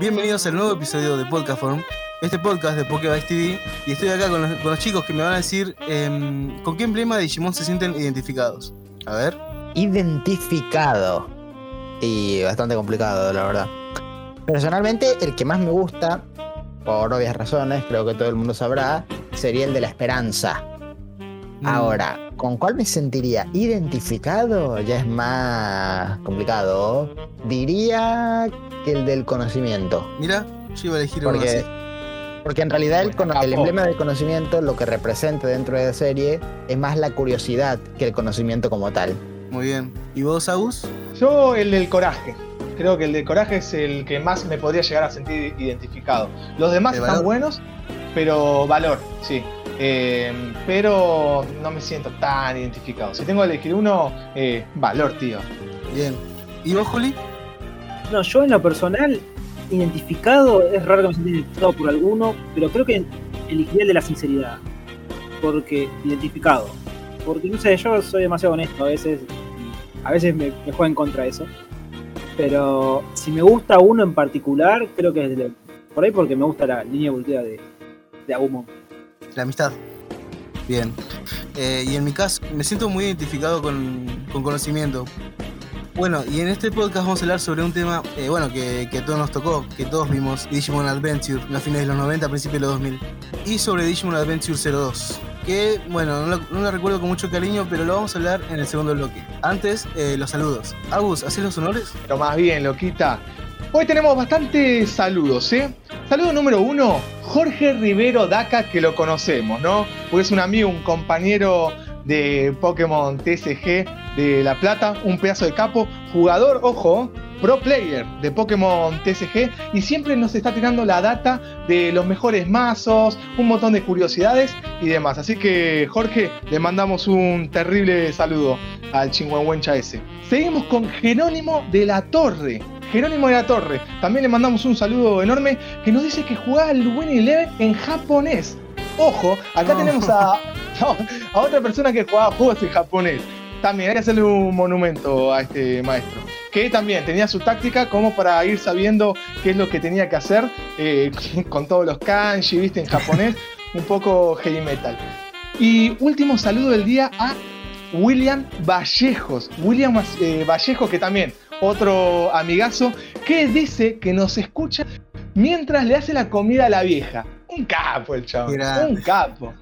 Bienvenidos al nuevo episodio de Podcastform, este podcast de Pokédex TV. Y estoy acá con los, con los chicos que me van a decir em, con qué emblema de Digimon se sienten identificados. A ver. Identificado. Y bastante complicado, la verdad. Personalmente, el que más me gusta, por obvias razones, creo que todo el mundo sabrá, sería el de la esperanza. Mm, Ahora, ¿con cuál me sentiría identificado? Ya es más complicado. Diría que el del conocimiento. Mira, yo iba a elegir uno Porque, así. porque en realidad el, emblema del conocimiento, lo que representa dentro de la serie, es más la curiosidad que el conocimiento como tal. Muy bien. ¿Y vos, Agus? Yo el del coraje. Creo que el del coraje es el que más me podría llegar a sentir identificado. Los demás ¿De están valor? buenos, pero valor, sí. Eh, pero no me siento tan identificado. Si tengo que elegir uno, eh, valor, tío. Bien. ¿Y vos, Juli? No, yo en lo personal, identificado, es raro que me sienta identificado por alguno, pero creo que elegiría el de la sinceridad. Porque, identificado. Porque no sé, yo soy demasiado honesto a veces, y a veces me, me juega en contra eso. Pero si me gusta uno en particular, creo que es de- por ahí porque me gusta la línea evolutiva de, de Agumon. La amistad. Bien. Eh, y en mi caso, me siento muy identificado con, con conocimiento. Bueno, y en este podcast vamos a hablar sobre un tema, eh, bueno, que, que a todos nos tocó, que todos vimos, Digimon Adventure, en los fines de los 90, principios de los 2000. Y sobre Digimon Adventure 02, que, bueno, no lo, no lo recuerdo con mucho cariño, pero lo vamos a hablar en el segundo bloque. Antes, eh, los saludos. Agus, ¿haces los honores? Pero más bien, loquita. Hoy tenemos bastantes saludos, ¿eh? Saludo número uno, Jorge Rivero Daca, que lo conocemos, ¿no? Porque es un amigo, un compañero de Pokémon TSG de La Plata, un pedazo de capo, jugador, ojo, pro player de Pokémon TSG y siempre nos está tirando la data de los mejores mazos, un montón de curiosidades y demás. Así que Jorge, le mandamos un terrible saludo al chingüengüencha ese. Seguimos con Jerónimo de la Torre. Jerónimo de la Torre. También le mandamos un saludo enorme que nos dice que jugaba al Win Eleven en japonés. Ojo, acá No. tenemos a, a otra persona que jugaba juegos en japonés. También hay que hacerle un monumento a este maestro. Que también tenía su táctica como para ir sabiendo qué es lo que tenía que hacer eh, con todos los kanji, viste, en japonés. un poco heavy metal. Y último saludo del día a William Vallejos. William eh, Vallejos, que también otro amigazo, que dice que nos escucha mientras le hace la comida a la vieja. Un capo el chavo. Un capo.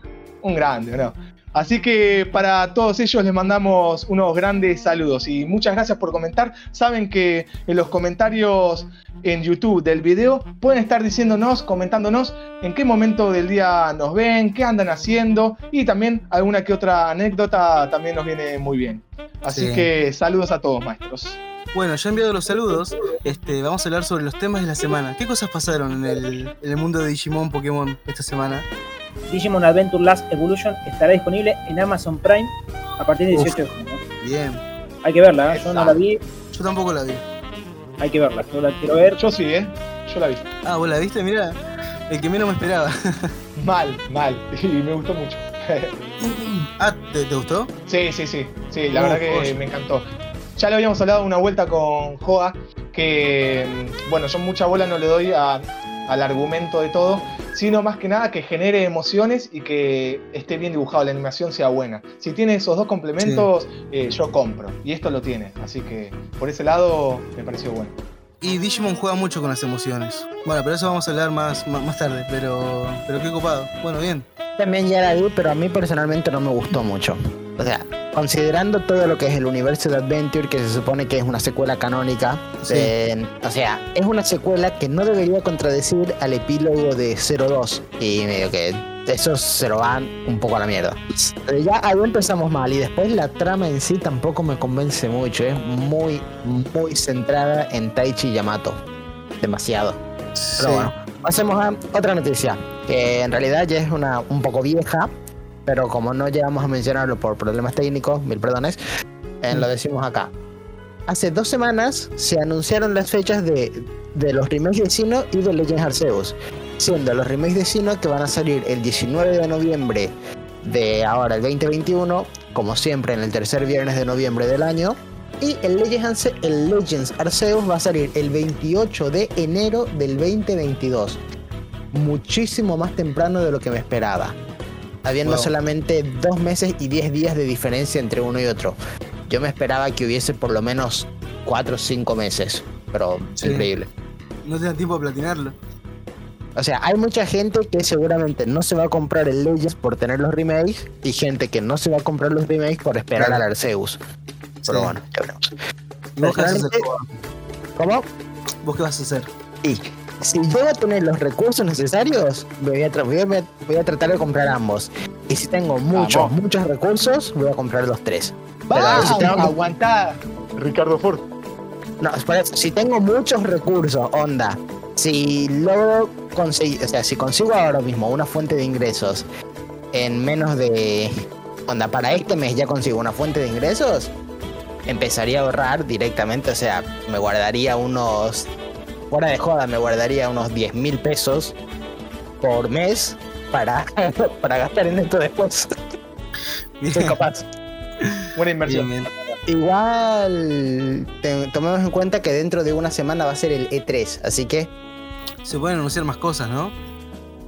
Un grande, ¿no? Así que para todos ellos les mandamos unos grandes saludos y muchas gracias por comentar. Saben que en los comentarios en YouTube del video pueden estar diciéndonos, comentándonos en qué momento del día nos ven, qué andan haciendo y también alguna que otra anécdota también nos viene muy bien. Así Sí. que saludos a todos maestros. Bueno, ya enviado los saludos, este, vamos a hablar sobre los temas de la semana. ¿Qué cosas pasaron en el, en el mundo de Digimon Pokémon esta semana? Digimon Adventure Last Evolution estará disponible en Amazon Prime a partir del Uf. 18 de junio. Bien. Hay que verla, ¿eh? yo no la vi, Yo tampoco la vi. hay que verla, yo la quiero ver. Yo sí, ¿eh? Yo la vi. Ah, ¿vos la viste? Mira, el que menos me esperaba. Mal, mal. Y me gustó mucho. ah, ¿te, te gustó? Sí, sí, sí, sí, la Oh, verdad que me encantó. Ya lo habíamos hablado una vuelta con Joa, que bueno, yo mucha bola no le doy a- al argumento de todo, sino más que nada que genere emociones y que esté bien dibujado, la animación sea buena. Si tiene esos dos complementos, eh, yo compro, y esto lo tiene, así que por ese lado me pareció bueno. Y Digimon juega mucho con las emociones. Bueno, pero eso vamos a hablar más, más, más tarde, pero, pero qué copado. Bueno, bien. También ya la vi, pero a mí personalmente no me gustó mucho. O sea, considerando todo lo que es el universo de Adventure, que se supone que es una secuela canónica, Sí. eh, o sea, es una secuela que no debería contradecir al epílogo de 02. Y medio que eso se lo van un poco a la mierda. Pero ya ahí empezamos mal y después la trama en sí tampoco me convence mucho. Es muy, muy centrada en Taichi Yamato. Demasiado. Sí. Pero bueno, pasemos a otra noticia, que en realidad ya es una un poco vieja, pero como no llegamos a mencionarlo por problemas técnicos, mil perdones, eh, lo decimos acá. Hace dos semanas se anunciaron las fechas de, de los remakes de Sino y de Legends Arceus, siendo los remakes de Sino que van a salir el 19 de noviembre de ahora, el 2021, como siempre en el tercer viernes de noviembre del año, Y el Legends, el Legends Arceus va a salir el 28 de enero del 2022. Muchísimo más temprano de lo que me esperaba. Habiendo Wow. solamente dos meses y 10 días de diferencia entre uno y otro. Yo me esperaba que hubiese por lo menos 4 o 5 meses. Pero Sí. increíble. No te da tiempo a platinarlo. O sea, hay mucha gente que seguramente no se va a comprar el Legends por tener los remakes y gente que no se va a comprar los remakes por esperar Claro. al Arceus. Pero Sí. bueno, ya veremos. ¿Y vos qué vas a hacer? ¿Cómo? ¿Vos qué vas a hacer? Y si llego a tener los recursos necesarios, voy, a tra- voy, a, voy a tratar de comprar ambos. Y si tengo muchos, Vamos. muchos recursos, voy a comprar los tres. ¡Vamos! si tengo Aguantá, Ricardo Ford. No, es por eso, si tengo muchos recursos, onda, si logro conseguir, o sea, si consigo ahora mismo una fuente de ingresos en menos de, onda, para este mes ya consigo una fuente de ingresos, empezaría a ahorrar directamente, o sea, me guardaría unos, fuera de joda, me guardaría unos 10 mil pesos por mes para, para gastar en esto después. Soy capaz. Buena inversión. Bien, bien. Igual te- tomemos en cuenta que dentro de una semana va a ser el E3, así que Se pueden anunciar más cosas, ¿no?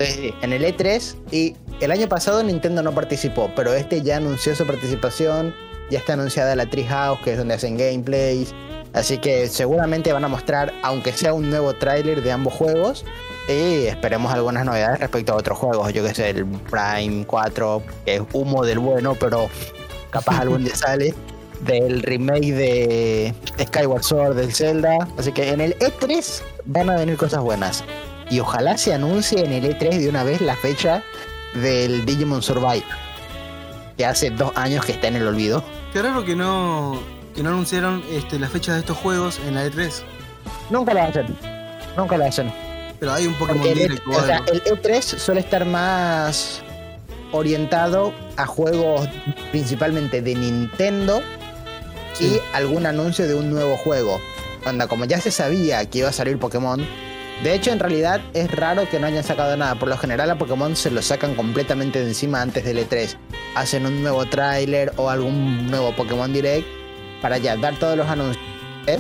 en el E3 y el año pasado Nintendo no participó, pero este ya anunció su participación, ya está anunciada la Treehouse, que es donde hacen gameplays, así que seguramente van a mostrar, aunque sea un nuevo tráiler de ambos juegos, y esperemos algunas novedades respecto a otros juegos, yo que sé, el Prime 4, que es humo del bueno, pero capaz algún día sale. Del remake de Skyward Sword del Zelda. Así que en el E3 van a venir cosas buenas. Y ojalá se anuncie en el E3 de una vez la fecha del Digimon Survive. Que hace dos años que está en el olvido. Qué raro que no, que no anunciaron este, las fechas de estos juegos en la E3. Nunca lo hacen. Nunca lo hacen. Pero hay un Pokémon el, E- Direct o o sea, el E3 suele estar más orientado a juegos principalmente de Nintendo Sí. y algún anuncio de un nuevo juego. Onda, como ya se sabía que iba a salir Pokémon. De hecho, en realidad es raro que no hayan sacado nada. Por lo general a Pokémon se lo sacan completamente de encima antes del E3. Hacen un nuevo tráiler o algún nuevo Pokémon Direct para ya dar todos los anuncios. ¿eh?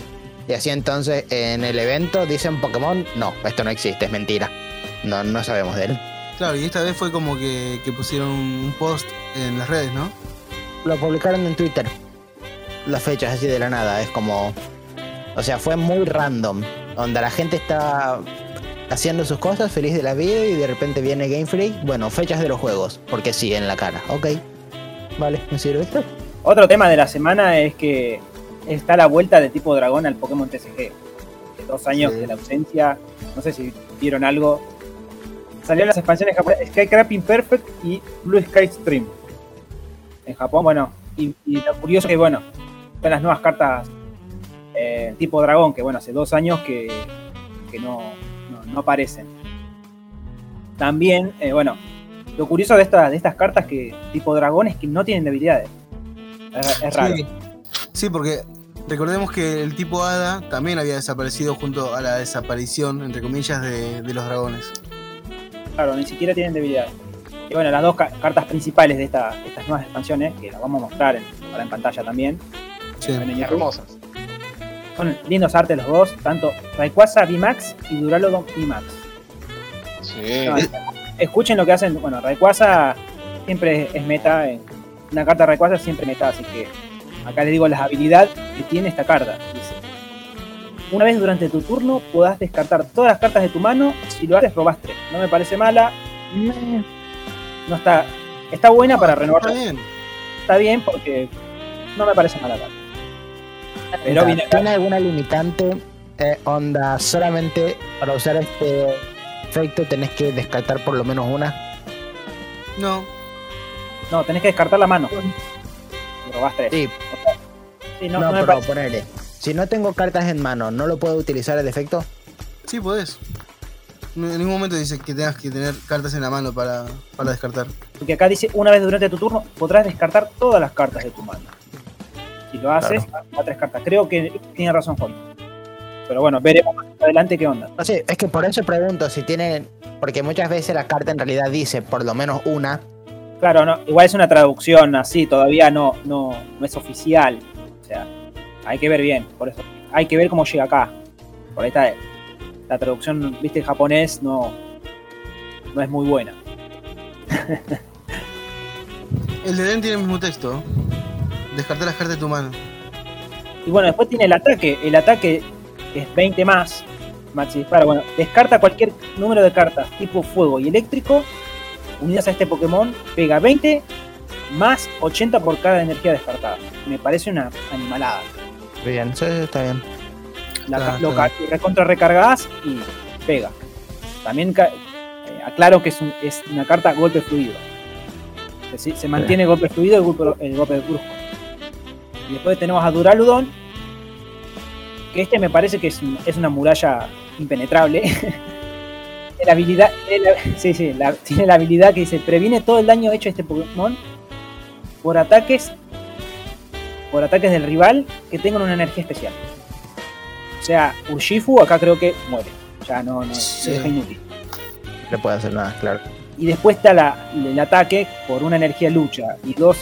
Y así entonces en el evento dicen Pokémon, no, esto no existe, es mentira. No, no sabemos de él. Claro, y esta vez fue como que, que pusieron un post en las redes, ¿no? Lo publicaron en Twitter. Las fechas así de la nada. Es como. O sea, fue muy random. Donde la gente está haciendo sus cosas, feliz de la vida, y de repente viene Game Freak. Bueno, fechas de los juegos. Porque sí, en la cara. Ok. Vale, me sirve. Otro tema de la semana es que está la vuelta de tipo dragón al Pokémon TCG. Dos años Sí. de la ausencia. No sé si vieron algo. Salieron las expansiones japonesas Skycrapping Perfect y Blue Sky Stream. En Japón, bueno. Y, y lo curioso es que, bueno, están las nuevas cartas eh, tipo dragón, que bueno, hace dos años que, que no, no, no aparecen. También, eh, bueno, lo curioso de, esta- de estas cartas que tipo dragón es que no tienen debilidades. Es, es raro. Sí. Sí, porque recordemos que el tipo Hada también había desaparecido junto a la desaparición, entre comillas, de, de los dragones. Claro, ni siquiera tienen debilidades. Y bueno, las dos ca- cartas principales de esta- estas nuevas expansiones, que las vamos a mostrar en, ahora en pantalla también, Sí. Hermosas. son lindos artes los dos, tanto Rayquaza VMAX y Duraludon VMAX. Sí. No, escuchen lo que hacen, bueno, Rayquaza siempre es meta, en- una carta Rayquaza siempre meta, así que acá les digo las habilidades que tiene esta carta. Dice, una vez durante tu turno podás descartar todas las cartas de tu mano, si lo haces robas tres. No me parece mala, no está, está buena para renovar Está bien. está bien porque no me parece mala carta. Pero viene. ¿Tiene alguna limitante? Eh, onda, solamente para usar este efecto tenés que descartar por lo menos una. No, No, tenés que descartar la mano. Y robás tres. Sí, Sí, no, no, no pero ponele. Si no tengo cartas en mano, ¿no lo puedo utilizar el efecto? sí podés. En ningún momento dice que tengas que tener cartas en la mano para, para descartar. Porque acá dice, una vez durante tu turno podrás descartar todas las cartas de tu mano. Si lo haces, a tres cartas. Creo que tiene razón Juan. Pero bueno, veremos más adelante qué onda. No sé, es que por eso pregunto si tienen. Porque muchas veces la carta en realidad dice por lo menos una. Claro, no, igual es una traducción así, todavía no, no, no es oficial. O sea, Hay que ver bien, por eso. Hay que ver cómo llega acá. Por ahí está la traducción, viste, en japonés no, no es muy buena. El de Den tiene el mismo texto. Descartar las cartas de tu mano. Y bueno, después tiene el ataque. El ataque es 20 más. Maxi dispara. Bueno, descarta cualquier número de cartas tipo fuego y eléctrico unidas a este Pokémon. Pega 20 más 80 por cada energía descartada. Me parece una animalada. Bien, sí, está bien. La, Está- lo está recontra recargas y pega. También eh, aclaro que es, un- es una carta golpe fluido. Si- se mantiene golpe fluido y golpe, el golpe brusco. Y después tenemos a Duraludon. Que este me parece que es una muralla impenetrable. Tiene la habilidad, tiene la- sí, sí, la- tiene la habilidad que dice previene todo el daño hecho a este Pokémon por ataques por ataques del rival que tengan una energía especial. O sea, Urshifu acá creo que muere. Ya no, no Sí. se deja inútil. No puede hacer nada, claro. Y después está la- el ataque por una energía lucha y dos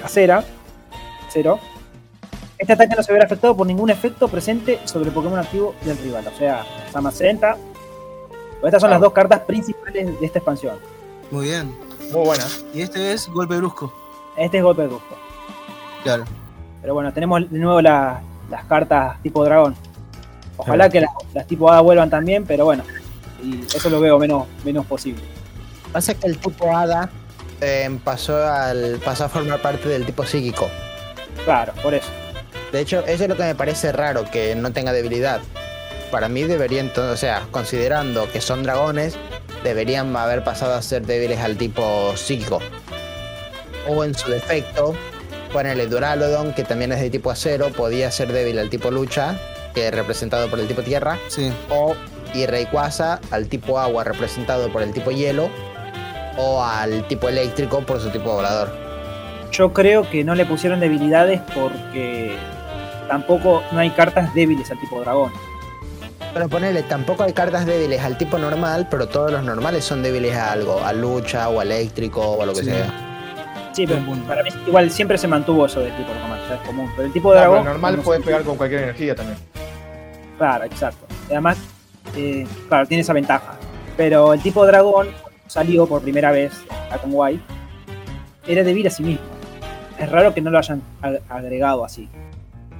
casera, cero. Este ataque no se verá afectado por ningún efecto presente sobre el Pokémon activo del rival. O sea, Samacenta. Estas son las dos cartas principales de esta expansión. Muy bien. Muy buena. Y este es golpe brusco. Este es golpe brusco. Claro. Pero bueno, tenemos de nuevo la- las cartas tipo dragón. Ojalá que las, las tipo Hada vuelvan también, pero bueno. Y eso lo veo menos, menos posible. Pasa que el tipo Hada eh, pasó, al, pasó a formar parte del tipo psíquico. Claro, por eso. De hecho, eso es lo que me parece raro, que no tenga debilidad. Para mí deberían, o sea, considerando que son dragones, deberían haber pasado a ser débiles al tipo psíquico. O en su defecto, ponele Duraludon, que también es de tipo acero, podía ser débil al tipo lucha, que es representado por el tipo tierra. Sí. O y Rayquaza al tipo agua, representado por el tipo hielo. O al tipo eléctrico por su tipo volador. Yo creo que no le pusieron debilidades porque tampoco no hay cartas débiles al tipo dragón. Pero ponele, tampoco hay cartas débiles al tipo normal, pero todos los normales son débiles a algo, a lucha o a eléctrico o a lo que Sí. sea. Sí, pero para mí igual siempre se mantuvo eso del tipo normal, ya es común. Pero el tipo No, pero dragón. normal como puedes pegar con cualquier energía también. Claro, exacto. Y además, eh, claro, tiene esa ventaja. Pero el tipo dragón salió por primera vez a con White. Era débil a sí mismo. Es raro que no lo hayan ag- agregado así.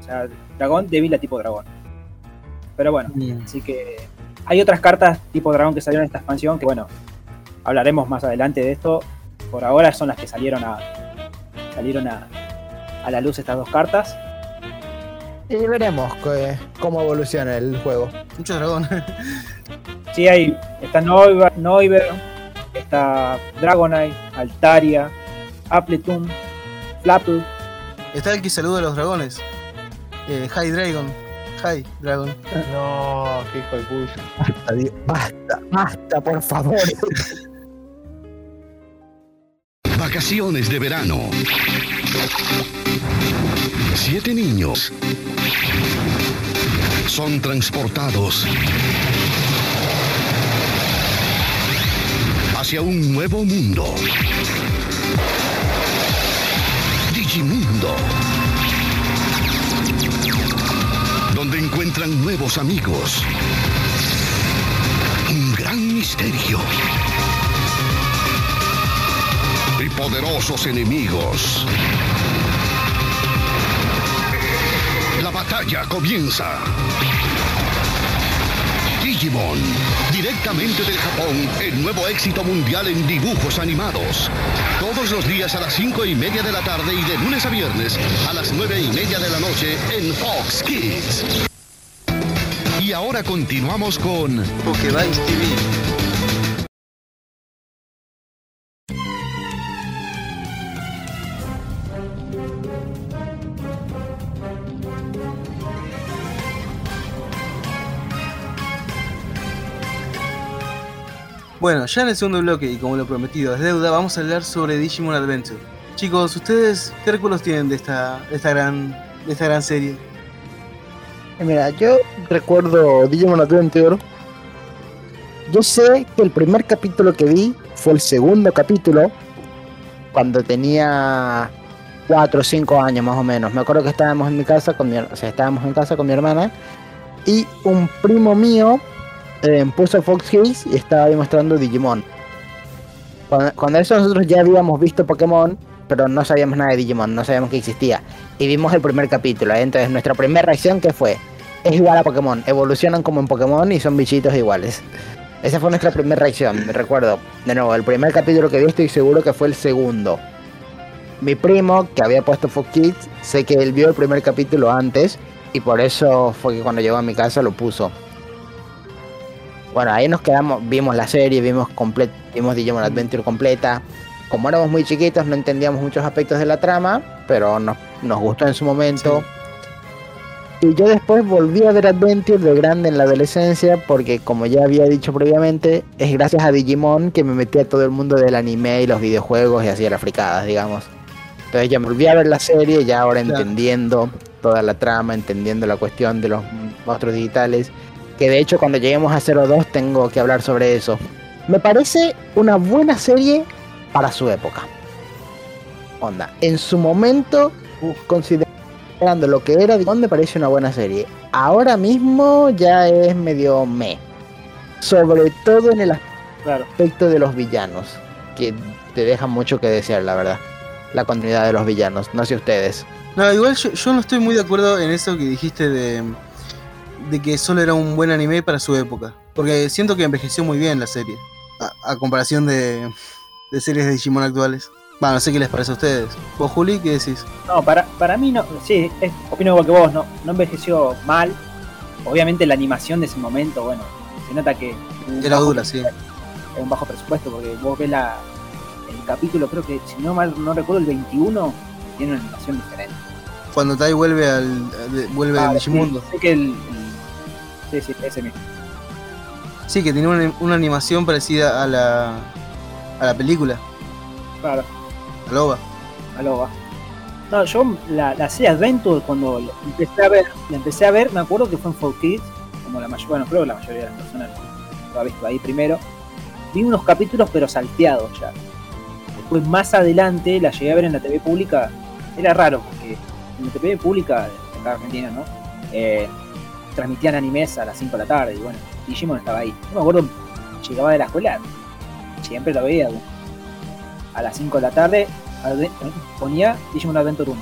O sea, dragón débil a tipo dragón. Pero bueno, Mm. así que hay otras cartas tipo dragón que salieron en esta expansión que bueno, hablaremos más adelante de esto. Por ahora son las que salieron a salieron a, a la luz estas dos cartas. Y veremos que- cómo evoluciona el juego. Mucho dragón. Sí, hay. Está Noiver, Noiver está Dragonite, Altaria, Appleton, Flapple. Está el que saluda a los dragones. Eh, Hi Dragon. Hi Dragon. No, qué hijo de puya. Adiós. Basta, basta, por favor. Vacaciones de verano. Siete niños son transportados hacia un nuevo mundo. Digimundo. Encuentran nuevos amigos. Un gran misterio y poderosos enemigos. La batalla comienza. Digimon, directamente del Japón, el nuevo éxito mundial en dibujos animados. Todos los días a las cinco y media de la tarde y de lunes a viernes a las nueve y media de la noche en Fox Kids. Y ahora continuamos con Pokédex TV. Bueno, ya en el segundo bloque, y como lo prometido es deuda, vamos a hablar sobre Digimon Adventure. Chicos, ¿ustedes qué recuerdos tienen de esta, de esta, gran, de esta gran serie? Mira, yo recuerdo Digimon Adventure. Yo sé que el primer capítulo que vi fue el segundo capítulo, cuando tenía 4 o 5 años más o menos. Me acuerdo que estábamos en mi casa con mi, o sea, estábamos en casa con mi hermana y un primo mío eh, puso Fox Kids y estaba ahí mostrando Digimon. Cuando, cuando eso nosotros ya habíamos visto Pokémon, pero no sabíamos nada de Digimon, no sabíamos que existía. Y vimos el primer capítulo, ¿eh? entonces nuestra primera reacción que fue, es igual a Pokémon, evolucionan como en Pokémon y son bichitos iguales. Esa fue nuestra primera reacción, me recuerdo. De nuevo, el primer capítulo que vi estoy seguro que fue el segundo. Mi primo, que había puesto Fox Kids, sé que él vio el primer capítulo antes y por eso fue que cuando llegó a mi casa lo puso. Bueno, ahí nos quedamos, vimos la serie, vimos, vimos Digimon Adventure completa. Como éramos muy chiquitos, no entendíamos muchos aspectos de la trama, pero nos, nos gustó en su momento. Y yo después volví a ver Adventure de grande en la adolescencia, porque como ya había dicho previamente, es gracias a Digimon que me metí a todo el mundo del anime y los videojuegos y así a las fricadas, digamos. Entonces ya me volví a ver la serie, ya ahora Claro. entendiendo toda la trama, entendiendo la cuestión de los monstruos digitales, que de hecho cuando lleguemos a 02 tengo que hablar sobre eso. Me parece una buena serie para su época. Onda, en su momento, considerando lo que era Digimon, me parece una buena serie. Ahora mismo ya es medio me. Sobre todo en el aspecto de los villanos, que te dejan mucho que desear, la verdad. La continuidad de los villanos, no sé ustedes. No, igual yo, yo no estoy muy de acuerdo en eso que dijiste de, de que solo era un buen anime para su época. Porque siento que envejeció muy bien la serie. A, a comparación de, de series de Digimon actuales. Bueno, no sé qué les parece a ustedes. ¿Vos, Juli, qué decís? No, para, para mí no, sí, es- opino igual que vos, no, no envejeció mal. Obviamente la animación de ese momento, bueno, se nota que Era dura, sí. un bajo presupuesto, porque vos ves la, el capítulo, creo que si no mal no recuerdo, el 21, tiene una animación diferente. Cuando Tai vuelve al vuelve Ah, al sí, Digimundo. sé que el, el- sí, sí, ese mismo. Sí, que tenía una, una animación parecida a la a la película, Claro, a Loba. a lo va. No, yo la, la serie Adventure cuando la empecé a ver, la empecé a ver, me acuerdo que fue en 4Kids, como la mayoría, bueno, creo que la mayoría de las personas lo ha visto ahí primero. Vi unos capítulos pero salteados ya. Después más adelante la llegué a ver en la TV pública. Era raro porque en la TV pública, en la Argentina, ¿no? Eh, transmitían animes a las 5 de la tarde y bueno, Digimon estaba ahí. No me acuerdo, llegaba de la escuela, siempre lo veía. A las 5 de la tarde ponía Digimon Adventure 1.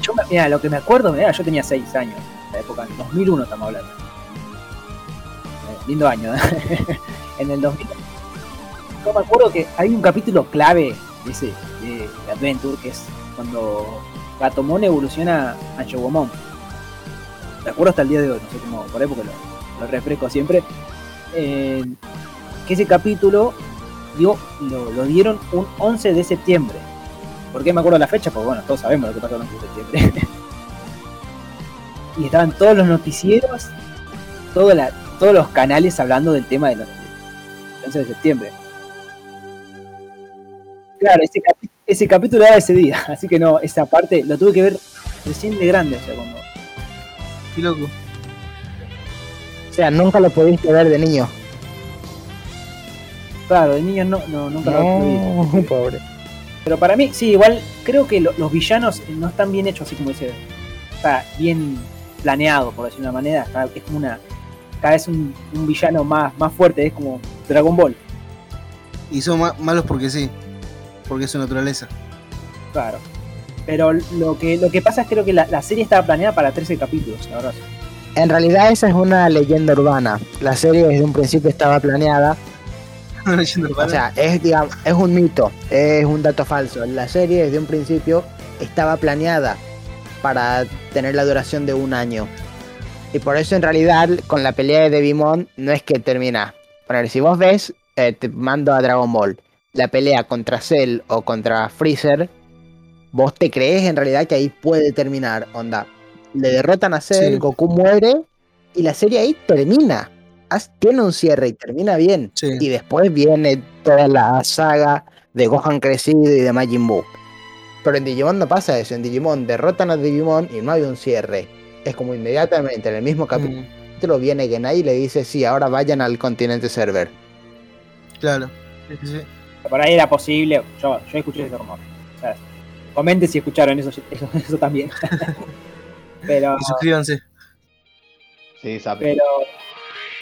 Yo, mira, lo que me acuerdo, mira, yo tenía 6 años, en la época, en 2001 estamos hablando. Eh, lindo año, en el 2000. Yo me acuerdo que hay un capítulo clave de ese de, Adventure que es cuando Gatomon evoluciona a Chogomon. Me acuerdo hasta el día de hoy, no sé cómo, por ahí porque lo, lo refresco siempre. Eh, que ese capítulo dio, lo, lo dieron un 11 de septiembre. ¿Por qué me acuerdo la fecha? Porque bueno, todos sabemos lo que pasó el 11 de septiembre. y estaban todos los noticieros, toda la- todos los canales hablando del tema del 11 de septiembre. Claro, ese, capítulo era ese día, así que no, esa parte lo tuve que ver recién de grande, o sea, cuando... Qué loco. O sea, nunca lo pudiste ver de niño. Claro, de niño no, no nunca lo- lo vi. No, pobre. Pero para mí, sí, igual creo que lo- los villanos no están bien hechos así como dice. Está bien planeado, por decir de una manera. está- es como una. Cada vez un, un villano más, más fuerte, es como Dragon Ball. Y son ma- malos porque sí. Porque es su naturaleza. Claro. Pero lo que, lo que pasa es que creo que la, la serie estaba planeada para 13 capítulos, la verdad. En realidad esa es una leyenda urbana. La serie desde un principio estaba planeada. O sea, es, digamos, es un mito, es un dato falso. La serie desde un principio estaba planeada para tener la duración de un año. Y por eso en realidad con la pelea de Devimon no es que termina. Poner, si vos ves, eh, te mando a Dragon Ball, la pelea contra Cell o contra Freezer, vos te crees en realidad que ahí puede terminar. Onda, le derrotan a Cell, Sí. Goku muere y la serie ahí termina. Tiene un cierre y termina bien. Sí. Y después viene toda la saga de Gohan crecido y de Majin Buu. Pero en Digimon no pasa eso. En Digimon derrotan a Digimon y no hay un cierre. Es como inmediatamente en el mismo capítulo Mm, viene Genai y le dice: Sí, ahora vayan al continente server. claro. Sí, sí, sí. Por ahí era posible, yo, yo escuché ese rumor. O sea, comenten si escucharon eso, eso, eso también. pero, Y suscríbanse. Sí, sabe. pero,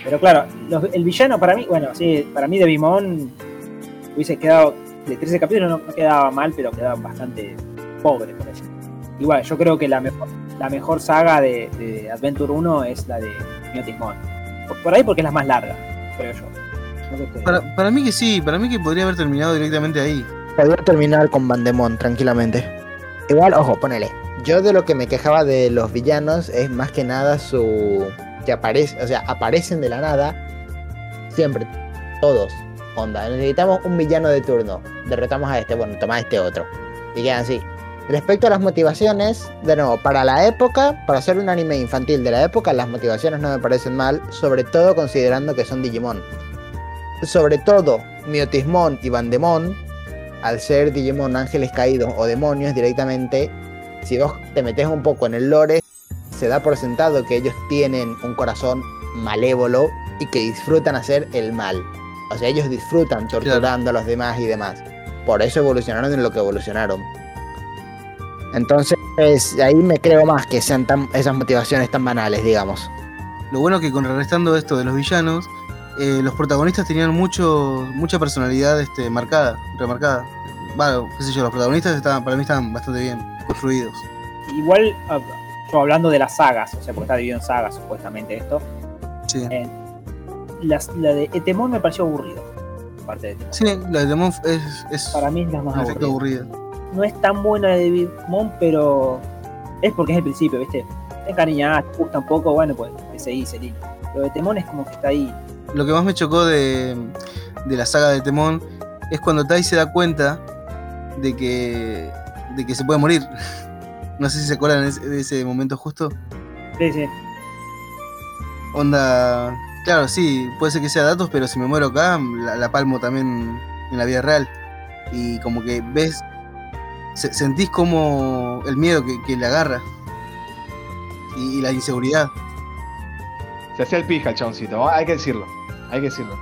pero claro, los- el villano para mí, bueno, sí, para mí de Bimón hubiese quedado, de 13 capítulos no, no quedaba mal, pero quedaba bastante pobre, por decirlo. Igual, yo creo que la mejor, la mejor saga de, de Adventure 1 es la de Miotismon. Por, por ahí porque es la más larga, creo yo. No sé ustedes. Para, para mí que sí, para mí que podría haber terminado directamente ahí. Podría terminar con Vandemon tranquilamente. Igual, ojo, ponele. Yo de lo que me quejaba de los villanos es más que nada su. Que aparece, o sea, aparecen de la nada. Siempre. Todos. Onda. Necesitamos un villano de turno. Derrotamos a este, bueno, toma este otro. Y así. Respecto a las motivaciones, de nuevo, para la época, para hacer un anime infantil de la época, las motivaciones no me parecen mal, sobre todo considerando que son Digimon. Sobre todo, Miotismon y Vandemon al ser Digimon ángeles caídos o demonios directamente, si vos te metes un poco en el lore, se da por sentado que ellos tienen un corazón malévolo y que disfrutan hacer el mal. O sea, ellos disfrutan torturando a los demás y demás. Por eso evolucionaron en lo que evolucionaron. Entonces, ahí me creo más que sean tan, esas motivaciones tan banales, digamos. Lo bueno que contrarrestando esto de los villanos, eh, los protagonistas tenían mucho, mucha personalidad este, marcada, remarcada. Bueno, qué sé yo, los protagonistas estaban, para mí estaban bastante bien construidos. Igual, yo hablando de las sagas, o sea, porque está dividido en sagas supuestamente esto, Sí, eh, las- la de Etemon me pareció aburrido. Aparte de Etemon. sí la de Demon es, es Para mí es la más aburrida. aburrido. No es tan buena la de Bitmon, pero es porque es el principio, ¿viste? Te encariñás, te gusta un poco, bueno, pues te seguís hilo. Lo de Temón es como que está ahí. Lo que más me chocó de, de la saga de Temón es cuando Tai se da cuenta de que, de que se puede morir. No sé si se acuerdan de ese, momento justo. Sí, sí. Onda, claro, sí, puede ser que sea datos, pero si me muero acá, la, la palmo también en la vida real. Y como que ves, se- sentís como el miedo que, que le agarra. Y, y la inseguridad. Se hacía el pija el chaboncito, hay que decirlo, hay que decirlo.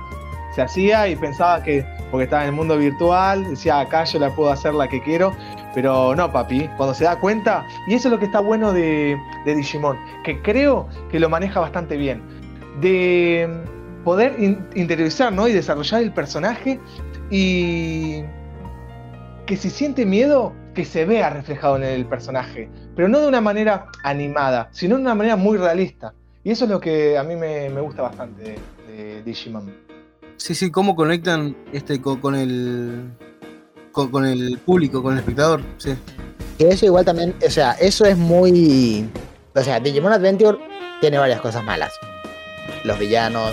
Se hacía y pensaba que, porque estaba en el mundo virtual, decía acá yo la puedo hacer la que quiero, pero no, papi, cuando se da cuenta, y eso es lo que está bueno de, de Digimon, que creo que lo maneja bastante bien, de poder in- interiorizar ¿no? y desarrollar el personaje y que si siente miedo, que se vea reflejado en el personaje, pero no de una manera animada, sino de una manera muy realista. Y eso es lo que a mí me, me gusta bastante de, Digimon. Sí, sí, cómo conectan este co- con, el con, el público, con el espectador. Sí. Y eso igual también, o sea, eso es muy... O sea, Digimon Adventure tiene varias cosas malas. Los villanos,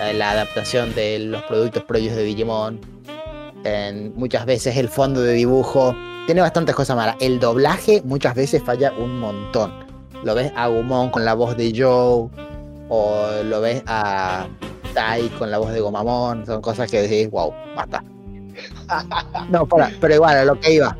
eh, la adaptación de los productos propios de Digimon, muchas veces el fondo de dibujo, tiene bastantes cosas malas. El doblaje muchas veces falla un montón. Lo ves a Gumon con la voz de Joe, o lo ves a Tai con la voz de Gomamon, son cosas que decís, wow, basta. No, para, pero igual, a lo que iba.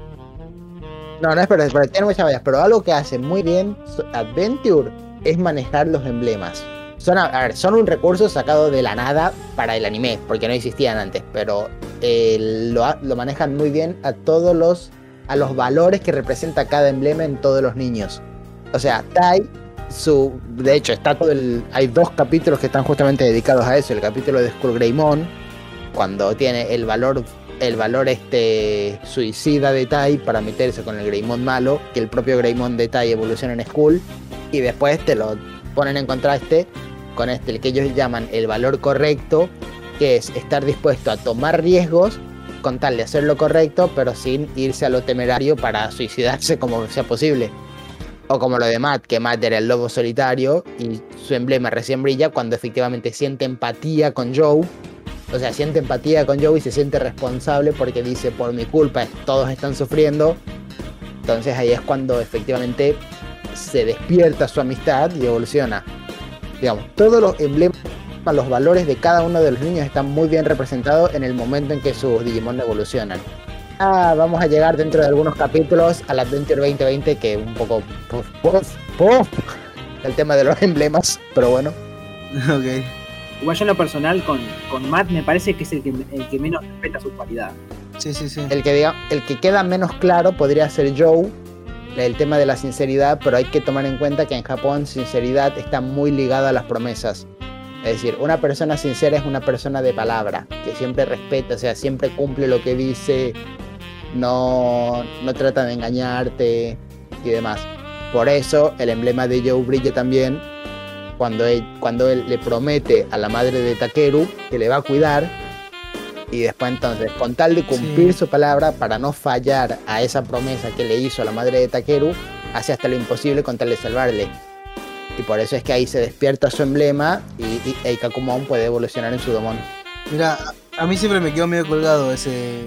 No, no es pero tiene muchas fallas, pero algo que hace muy bien Adventure es manejar los emblemas. Son, a, ver, son un recurso sacado de la nada para el anime, porque no existían antes, pero eh, lo, lo manejan muy bien a todos los a los valores que representa cada emblema en todos los niños. O sea, Tai, su, de hecho, está todo el, hay dos capítulos que están justamente dedicados a eso. El capítulo de Skull Greymon, cuando tiene el valor el valor este suicida de Tai para meterse con el Greymon malo, que el propio Greymon de Tai evoluciona en Skull, y después te lo ponen en contraste con este, el que ellos llaman el valor correcto, que es estar dispuesto a tomar riesgos con tal de hacer lo correcto, pero sin irse a lo temerario para suicidarse como sea posible. O como lo de Matt, que Matt era el lobo solitario y su emblema recién brilla cuando efectivamente siente empatía con Joe o sea, siente empatía con Joe y se siente responsable porque dice, por mi culpa todos están sufriendo. Entonces ahí es cuando efectivamente se despierta su amistad y evoluciona. Digamos, todos los emblemas, los valores de cada uno de los niños están muy bien representados en el momento en que sus Digimon evolucionan. Ah, vamos a llegar dentro de algunos capítulos al Adventure 2020 que un poco... puf, puf, puf, el tema de los emblemas, pero bueno. ok. Igual yo en lo personal con, con Matt me parece que es el que, el que menos respeta su cualidad. Sí, sí, sí. El que, diga, el que queda menos claro podría ser Joe, el tema de la sinceridad, pero hay que tomar en cuenta que en Japón sinceridad está muy ligada a las promesas. Es decir, una persona sincera es una persona de palabra, que siempre respeta, o sea, siempre cumple lo que dice, no, no trata de engañarte y demás. Por eso el emblema de Joe brilla también cuando él, cuando él le promete a la madre de Takeru que le va a cuidar y después entonces con tal de cumplir Sí. su palabra para no fallar a esa promesa que le hizo a la madre de Takeru, hace hasta lo imposible con tal de salvarle. Y por eso es que ahí se despierta su emblema y, y Eikakumon puede evolucionar en su domón. Mira, a, mí siempre me quedó medio colgado ese,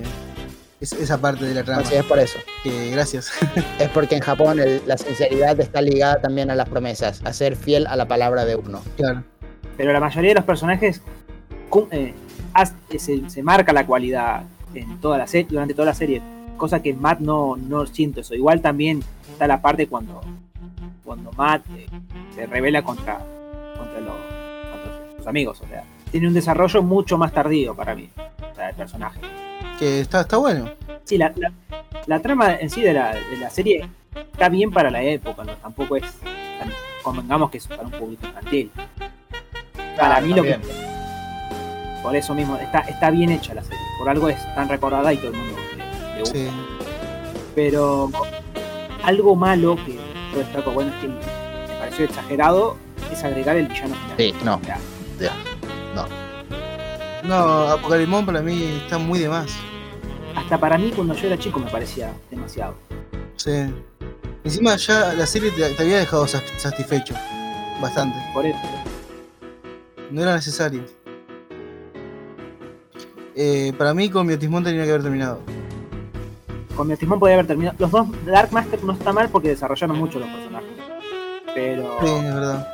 es- esa parte de la trama. Así es por eso. Que, gracias. Es porque en Japón el- la sinceridad está ligada también a las promesas, a ser fiel a la palabra de uno. claro. Pero la mayoría de los personajes eh, eh, se, se marca la cualidad en toda la serie, durante toda la serie. Cosa que Matt no, no siento eso. Igual también está la parte cuando, cuando Matt eh, se revela contra, contra, los, contra sus amigos. O sea, tiene un desarrollo mucho más tardío para mí, o sea, el personaje. Que está, está bueno. Sí, la, la, la trama en sí de la, de la serie está bien para la época, ¿no? Tampoco es, tan- convengamos que es para un público infantil. Para mí lo que... Por eso mismo, está, está bien hecha la serie. Por algo es tan recordada y todo el mundo le, le gusta. Sí. Pero algo malo que yo destaco, bueno, es que me pareció exagerado, es agregar el villano final. Sí, no. Sea, No, Apocalimón para mí está muy de más. hasta para mí cuando yo era chico me parecía demasiado. Sí. Encima ya la serie te, te había dejado satisfecho. Bastante. Por eso. No era necesario. Eh, para mí con Biotismón tenía que haber terminado. Con mi Timón podía haber terminado. Los dos Dark Master no está mal porque desarrollaron mucho los personajes. Pero, Sí, es verdad.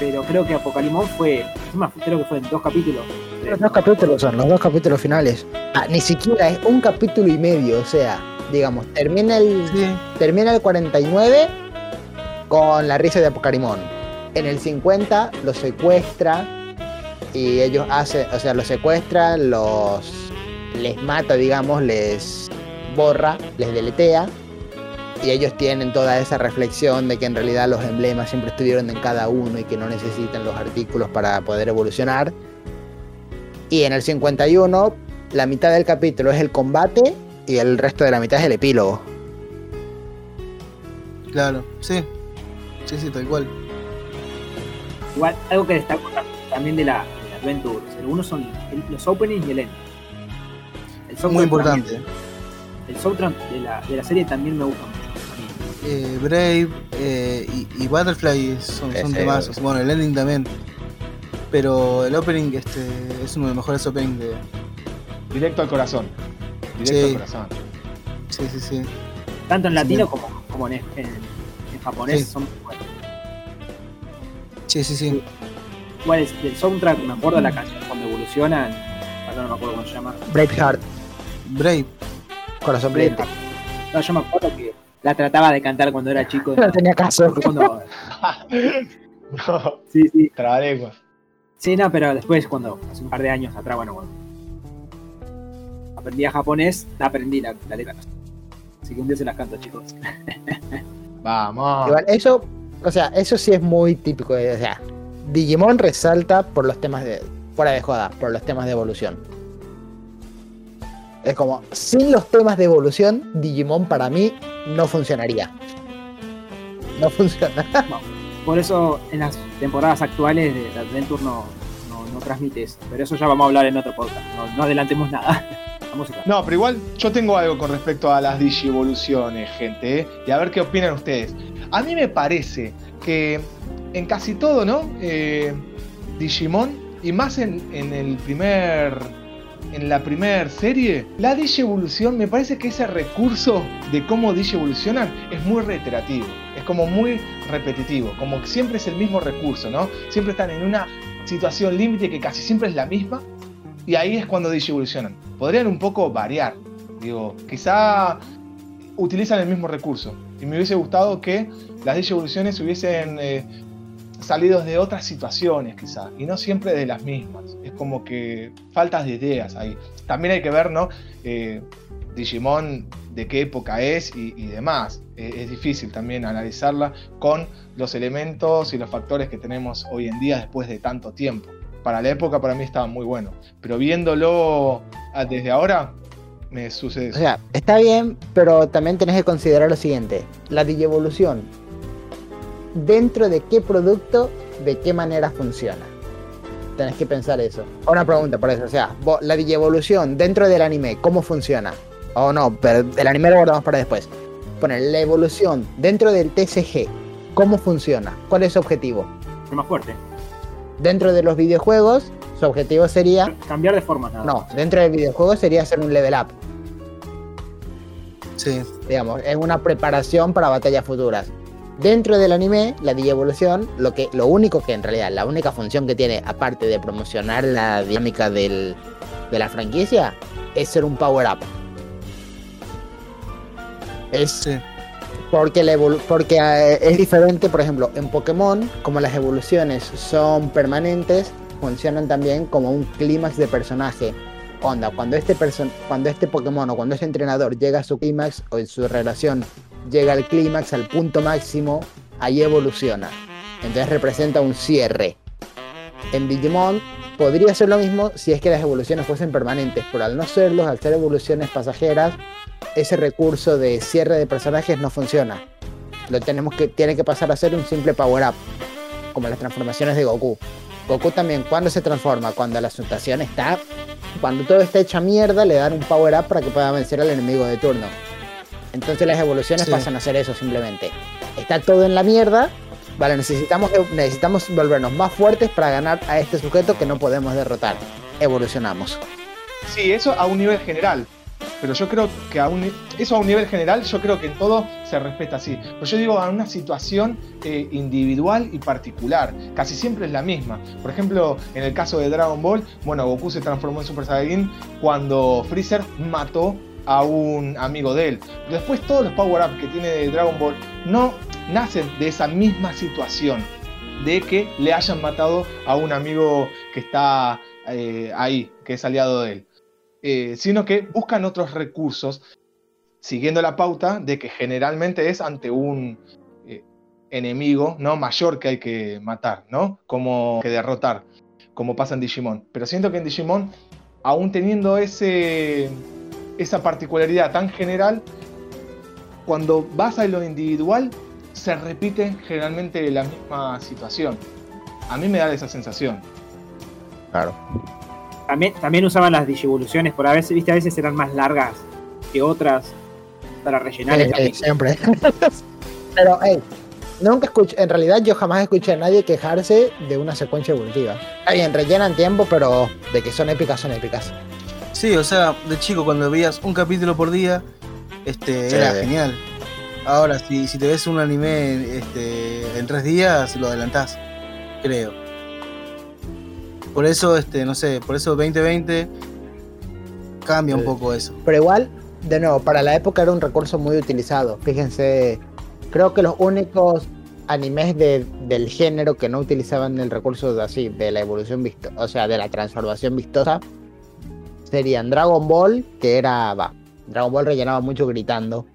pero creo que Apocalimón fue, encima creo que fue en dos capítulos. Los dos capítulos son, los dos capítulos finales. Ah, ni siquiera es un capítulo y medio, o sea, digamos, termina el, Sí, termina el 49 con la risa de Apocarimón. En el 50 los secuestra y ellos hacen, o sea, los secuestra, los les mata, digamos, les borra, les deletea y ellos tienen toda esa reflexión de que en realidad los emblemas siempre estuvieron en cada uno y que no necesitan los artículos para poder evolucionar. Y en el 51 la mitad del capítulo es el combate y el resto de la mitad es el epílogo. claro. Sí. Sí, sí, tal cual. Igual, algo que destaco también de la, de la Adventure. El uno son el- los openings y el ending. El Muy importante. también- el soundtrack de la, de la serie también me gusta mucho. Eh, Brave eh, y, y Butterfly son, son temazos. Bueno, el ending también. Pero el opening este, es uno de los mejores openings de. Directo al corazón. Directo Sí. al corazón. Sí, sí, sí. Tanto en Sí, latino como, como en, en, en japonés Sí. son buenos. Sí, sí, sí. Igual es del soundtrack, me acuerdo de la canción cuando evolucionan. No me acuerdo cómo se llama. Braveheart, Brave. corazón. Braveheart. No, yo me acuerdo que la trataba de cantar cuando era chico. No tenía caso. Cuando- No, sí, sí. trabalenguas. Sí, no, pero después, cuando hace un par de años atrás, bueno, cuando aprendí a japonés, aprendí la, la letra. Así que un día se las canto, chicos. Vamos. Igual, eso, o sea, eso sí es muy típico. de- O sea, Digimon resalta por los temas de. Fuera de joda, por los temas de evolución. Es como, sin los temas de evolución, Digimon para mí no funcionaría. No funciona. Por eso en las temporadas actuales de Adventure no, no, transmite eso. Pero eso ya vamos a hablar en otro podcast. No, adelantemos nada. No, pero igual yo tengo algo con respecto a las digievoluciones, gente, ¿eh? y a ver qué opinan ustedes. A mí me parece que en casi todo, ¿no? Eh, Digimon, y más en, en el primer. En la primera serie, la digievolución me parece que ese recurso de cómo digievolucionan es muy reiterativo, es como muy repetitivo, como que siempre es el mismo recurso, ¿no? Siempre están en una situación límite que casi siempre es la misma, y ahí es cuando digievolucionan. Podrían un poco variar. Digo, quizá utilizan el mismo recurso. Y me hubiese gustado que las digievoluciones hubiesen eh, salidos de otras situaciones quizás, y no siempre de las mismas. Es como que faltas de ideas ahí. También hay que ver, ¿no? Eh, Digimon de qué época es y, demás. es difícil también analizarla con los elementos y los factores que tenemos hoy en día después de tanto tiempo. Para la época para mí estaba muy bueno, pero viéndolo ah, desde ahora me sucede. O sea, está bien, pero también tenés que considerar lo siguiente, la digievolución. ¿Dentro de qué producto, de qué manera funciona? Tenés que pensar eso. Una pregunta por eso, o sea, la digievolución dentro del anime, ¿cómo funciona? O no, pero el anime lo guardamos para después. Poner la evolución dentro del TCG, ¿cómo funciona? ¿Cuál es su objetivo? Ser más fuerte. Dentro de los videojuegos, su objetivo sería. Cambiar de forma, No, dentro del videojuego sería hacer un level up. Sí. Digamos, es una preparación para batallas futuras. Dentro del anime, la evolución lo, que, lo único que en realidad, la única función que tiene, aparte de promocionar la dinámica del, de la franquicia, es ser un power up. Es porque, la porque eh, es diferente, por ejemplo, en Pokémon, como las evoluciones son permanentes, funcionan también como un clímax de personaje. Onda, cuando este, cuando este Pokémon o cuando este entrenador llega a su clímax o en su relación llega al clímax, al punto máximo, ahí evoluciona. Entonces representa un cierre. En Digimon podría ser lo mismo si es que las evoluciones fuesen permanentes, pero al no serlos, al ser evoluciones pasajeras, ese recurso de cierre de personajes no funciona. Lo tenemos que, tiene que pasar a ser un simple power up, como las transformaciones de Goku. Goku también, cuando se transforma? Cuando la situación está. Cuando todo está hecha mierda, le dan un power up para que pueda vencer al enemigo de turno. Entonces las evoluciones pasan a ser eso simplemente. Está todo en la mierda. Vale, necesitamos, necesitamos volvernos más fuertes para ganar a este sujeto que no podemos derrotar. Evolucionamos. Sí, eso a un nivel general pero yo creo que a un, eso a un nivel general, yo creo que en todo se respeta así. Pero yo digo a una situación eh, individual y particular, casi siempre es la misma. Por ejemplo, en el caso de Dragon Ball, bueno, Goku se transformó en Super Saiyajin cuando Freezer mató a un amigo de él. Después todos los power-ups que tiene Dragon Ball no nacen de esa misma situación, de que le hayan matado a un amigo que está eh, ahí, que es aliado de él. Eh, sino que buscan otros recursos, siguiendo la pauta de que generalmente es ante un eh, enemigo ¿no? mayor que hay que matar, ¿no? Como que derrotar, como pasa en Digimon. Pero siento que en Digimon, aún teniendo ese, esa particularidad tan general, cuando vas a lo individual, se repite generalmente la misma situación. A mí me da esa sensación. Claro. También, usaban las digivoluciones, por a veces, viste, a veces eran más largas que otras para rellenar. siempre. Pero, hey, nunca escuché, en realidad yo jamás escuché a nadie quejarse de una secuencia evolutiva. Está bien, rellenan tiempo, pero de que son épicas, son épicas. Sí, o sea, de chico cuando veías un capítulo por día, este, era genial. Ahora, si, si te ves un anime este, en tres días, lo adelantás, creo. Por eso, este, no sé, por eso 2020 cambia un poco eso. Pero igual, de nuevo, para la época era un recurso muy utilizado. Fíjense, creo que los únicos animes del género que no utilizaban el recurso de, así, de la evolución vistosa, o sea, de la transformación vistosa, serían Dragon Ball, que era, va, Dragon Ball rellenaba mucho gritando,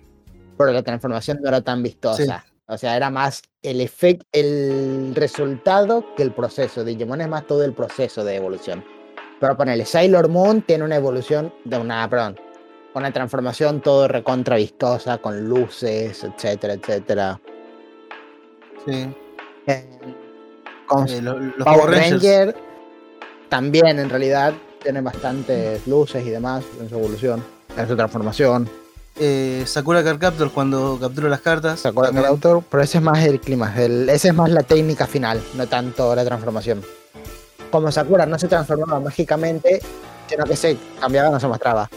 pero la transformación no era tan vistosa. O sea, era más el efecto, el resultado que el proceso. Digimon es más todo el proceso de evolución. Pero ponele, Sailor Moon tiene una evolución de una, perdón, una transformación todo recontra vistosa, con luces, etcétera, etcétera. Sí. Eh, con eh, los Power Ranger también en realidad tiene bastantes luces y demás en su evolución, en su transformación eh, Sakura Card Captor cuando captura las cartas. Sakura Card Captor, pero ese es más el clima, el, ese es más la técnica final, no tanto la transformación. Como Sakura no se transformaba mágicamente, sino que se cambiaba, no se mostraba.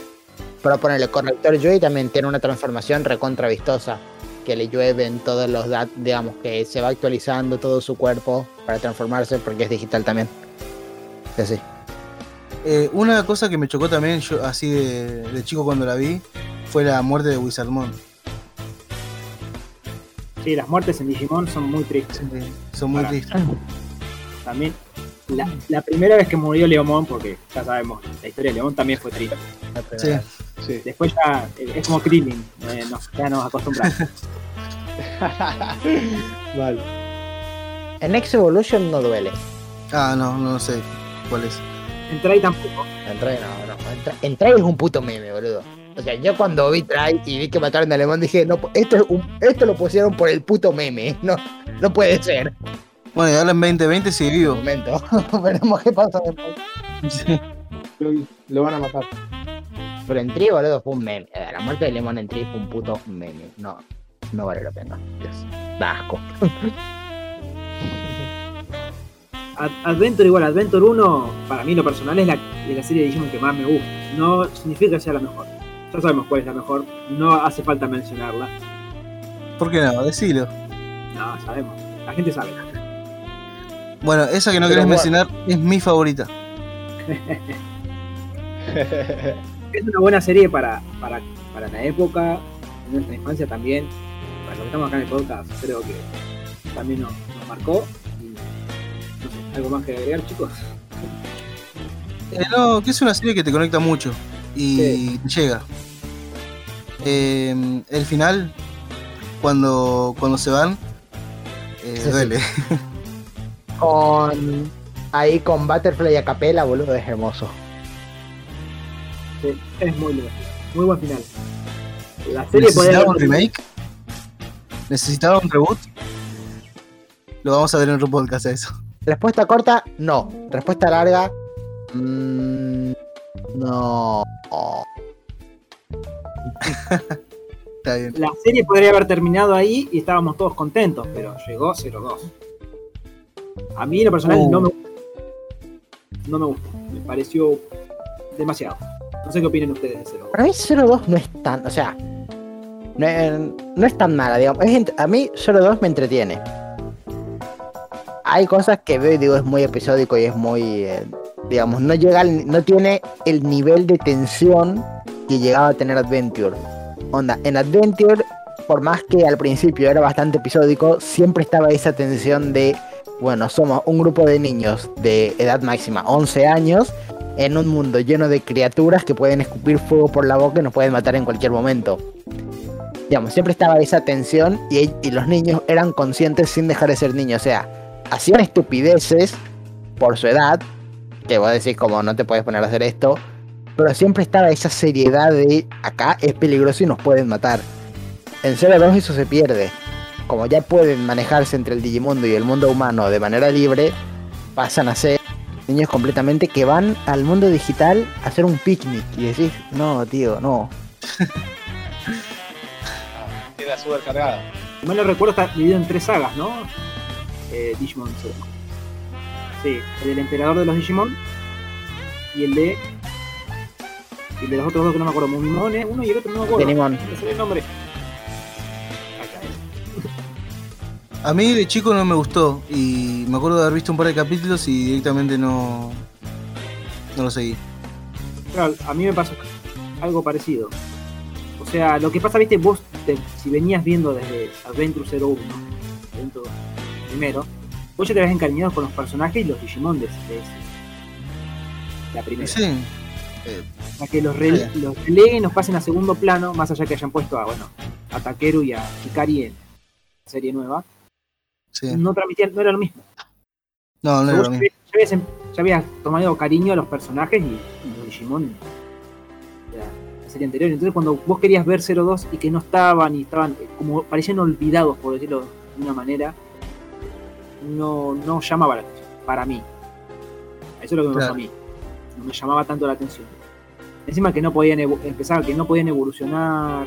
Pero ponerle corrector Yui también tiene una transformación recontra vistosa, que le llueven todos los datos, digamos, que se va actualizando todo su cuerpo para transformarse porque es digital también. Sí, eh, una cosa que me chocó también, yo así de chico cuando la vi, fue la muerte de Wizardmon. Sí, las muertes en Digimon son muy tristes. Sí, son muy Para. tristes. También, la, la primera vez que murió Leomón, porque ya sabemos, la historia de Leomón también fue triste. Sí. Sí. Después ya eh, es como Krillin, eh, no, ya nos acostumbramos. Vale. En X Evolution no duele. Ah, no, no sé cuál es. En Try tampoco. En Try no, no. En Try es un puto meme, boludo. O sea, yo cuando vi Try y vi que mataron a Alemán dije, no, esto, es un- esto lo pusieron por el puto meme. No, no puede ser. Bueno, y ahora en 2020 sigue Un vivo. momento. Veremos qué pasa después. Lo, lo van a matar. Pero en Tri, boludo, fue un meme. Eh, La muerte de Lemon en Tri fue un puto meme. No, no vale la pena. Dios. Da asco. Ad- Adventure igual, Adventure 1, para mí lo personal es la, de la serie de Digimon que más me gusta. No significa que sea la mejor. Ya sabemos cuál es la mejor, no hace falta mencionarla. ¿Por qué no? Decilo. No, sabemos. La gente sabe. Bueno, esa que no Pero querés bueno. mencionar es mi favorita. Es una buena serie para, para, para la época, en nuestra infancia también. Para lo que estamos acá en el podcast, creo que también nos, nos marcó. Y, no sé, ¿Algo más que agregar, chicos? Eh, no, que es una serie que te conecta mucho y te llega. Eh, el final, cuando, cuando se van, eh, Sí, sí. duele. Con. Ahí con Butterfly a capela, boludo, es hermoso. Sí, es muy lindo. Muy buen final. La serie ¿Necesitaba un remake? ¿Necesitaba un reboot? Lo vamos a ver en otro podcast a eso. Respuesta corta, no. Respuesta larga, mm, no. Está bien. La serie podría haber terminado ahí y estábamos todos contentos, pero llegó 0-2. A mí, en lo personal, Uh. no me No me gustó. Me pareció demasiado. No sé qué opinan ustedes de 0 Para mí 02 no es tan, o sea, no es, no es tan mala, digamos. Es a mí 02 me entretiene. Hay cosas que veo y digo es muy episódico y es muy, eh, digamos, no llega, al- no tiene el nivel de tensión que llegaba a tener Adventure. Onda, en Adventure, por más que al principio era bastante episódico, siempre estaba esa tensión de, bueno, somos un grupo de niños de edad máxima, 11 años, en un mundo lleno de criaturas que pueden escupir fuego por la boca y nos pueden matar en cualquier momento. Digamos, siempre estaba esa tensión y, y los niños eran conscientes sin dejar de ser niños. O sea, hacían estupideces por su edad, que vos decís como no te puedes poner a hacer esto, pero siempre estaba esa seriedad de acá es peligroso y nos pueden matar. En 02 eso se pierde. Como ya pueden manejarse entre el Digimundo y el mundo humano de manera libre, pasan a ser niños completamente que van al mundo digital a hacer un picnic y decís, no, tío, no. Queda súper cargada. Si mal no recuerdo, está dividido en tres sagas, ¿no? Eh, Digimon. Sí, el del emperador de los Digimon y el de. Y el de los otros dos que no me acuerdo, Mumimon, uno y el otro no me acuerdo. Tenimon. Me sale el nombre. Acá, eh. A mí de chico no me gustó y me acuerdo de haber visto un par de capítulos y directamente no, no lo seguí. Claro, a mí me pasó algo parecido. O sea, lo que pasa, viste, vos, te- si venías viendo desde Adventure 01, Adventure primero, vos ya te habías encariñado con los personajes y los Digimon de, de ese- la primera. Sí, eh, A que los, rele- los releguen nos pasen a segundo plano, más allá que hayan puesto a, bueno, a Takeru y a Hikari en la serie nueva, sí. no transmitían, no era lo mismo. No, no era lo ya, mismo. habías, ya habías em- ya habías tomado cariño a los personajes y, y los Digimon de la, la serie anterior. Entonces cuando vos querías ver 02 y que no estaban y estaban eh, como parecían olvidados, por decirlo de una manera, no, no llamaba la atención, para mí. Eso es lo que me pasó Claro. a mí. No me llamaba tanto la atención. Encima que no podían empezaba que no podían evolucionar.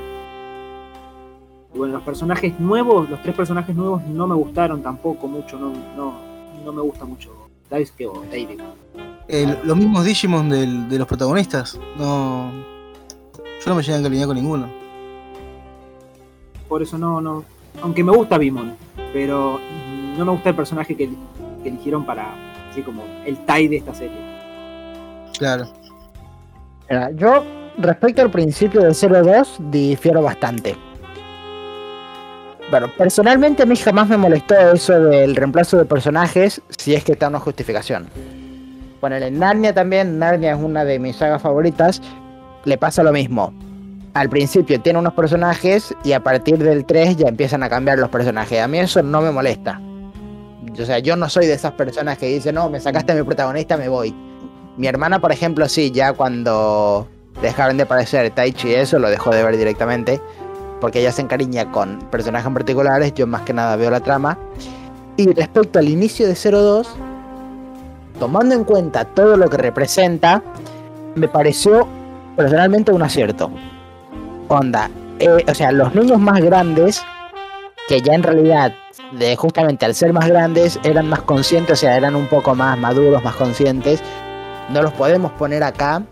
Y bueno, los personajes nuevos, los tres personajes nuevos no me gustaron tampoco mucho, no, no, no me gusta mucho Daisuke o David. El- los mismos Digimon del- de los protagonistas, no. Yo no me llegué a encariñar con ninguno. Por eso no, no. Aunque me gusta Bimon, pero no me gusta el personaje que, que eligieron para, así como el Tai de esta serie. Claro. Mira, yo respecto al principio del 02 difiero bastante. Bueno, personalmente a mí jamás me molestó eso del reemplazo de personajes si es que está una justificación. Bueno, en Narnia también, Narnia es una de mis sagas favoritas, le pasa lo mismo. Al principio tiene unos personajes y a partir del 3 ya empiezan a cambiar los personajes. A mí eso no me molesta. O sea, yo no soy de esas personas que dicen, no, me sacaste a mi protagonista, me voy. Mi hermana, por ejemplo, sí, ya cuando dejaron de aparecer Taichi y eso, lo dejó de ver directamente porque ella se encariña con personajes en particulares, yo más que nada veo la trama. Y respecto al inicio de 02, tomando en cuenta todo lo que representa, me pareció personalmente un acierto. Onda, eh, o sea, los niños más grandes, que ya en realidad, de, justamente al ser más grandes, eran más conscientes, o sea, eran un poco más maduros, más conscientes, no los podemos poner acá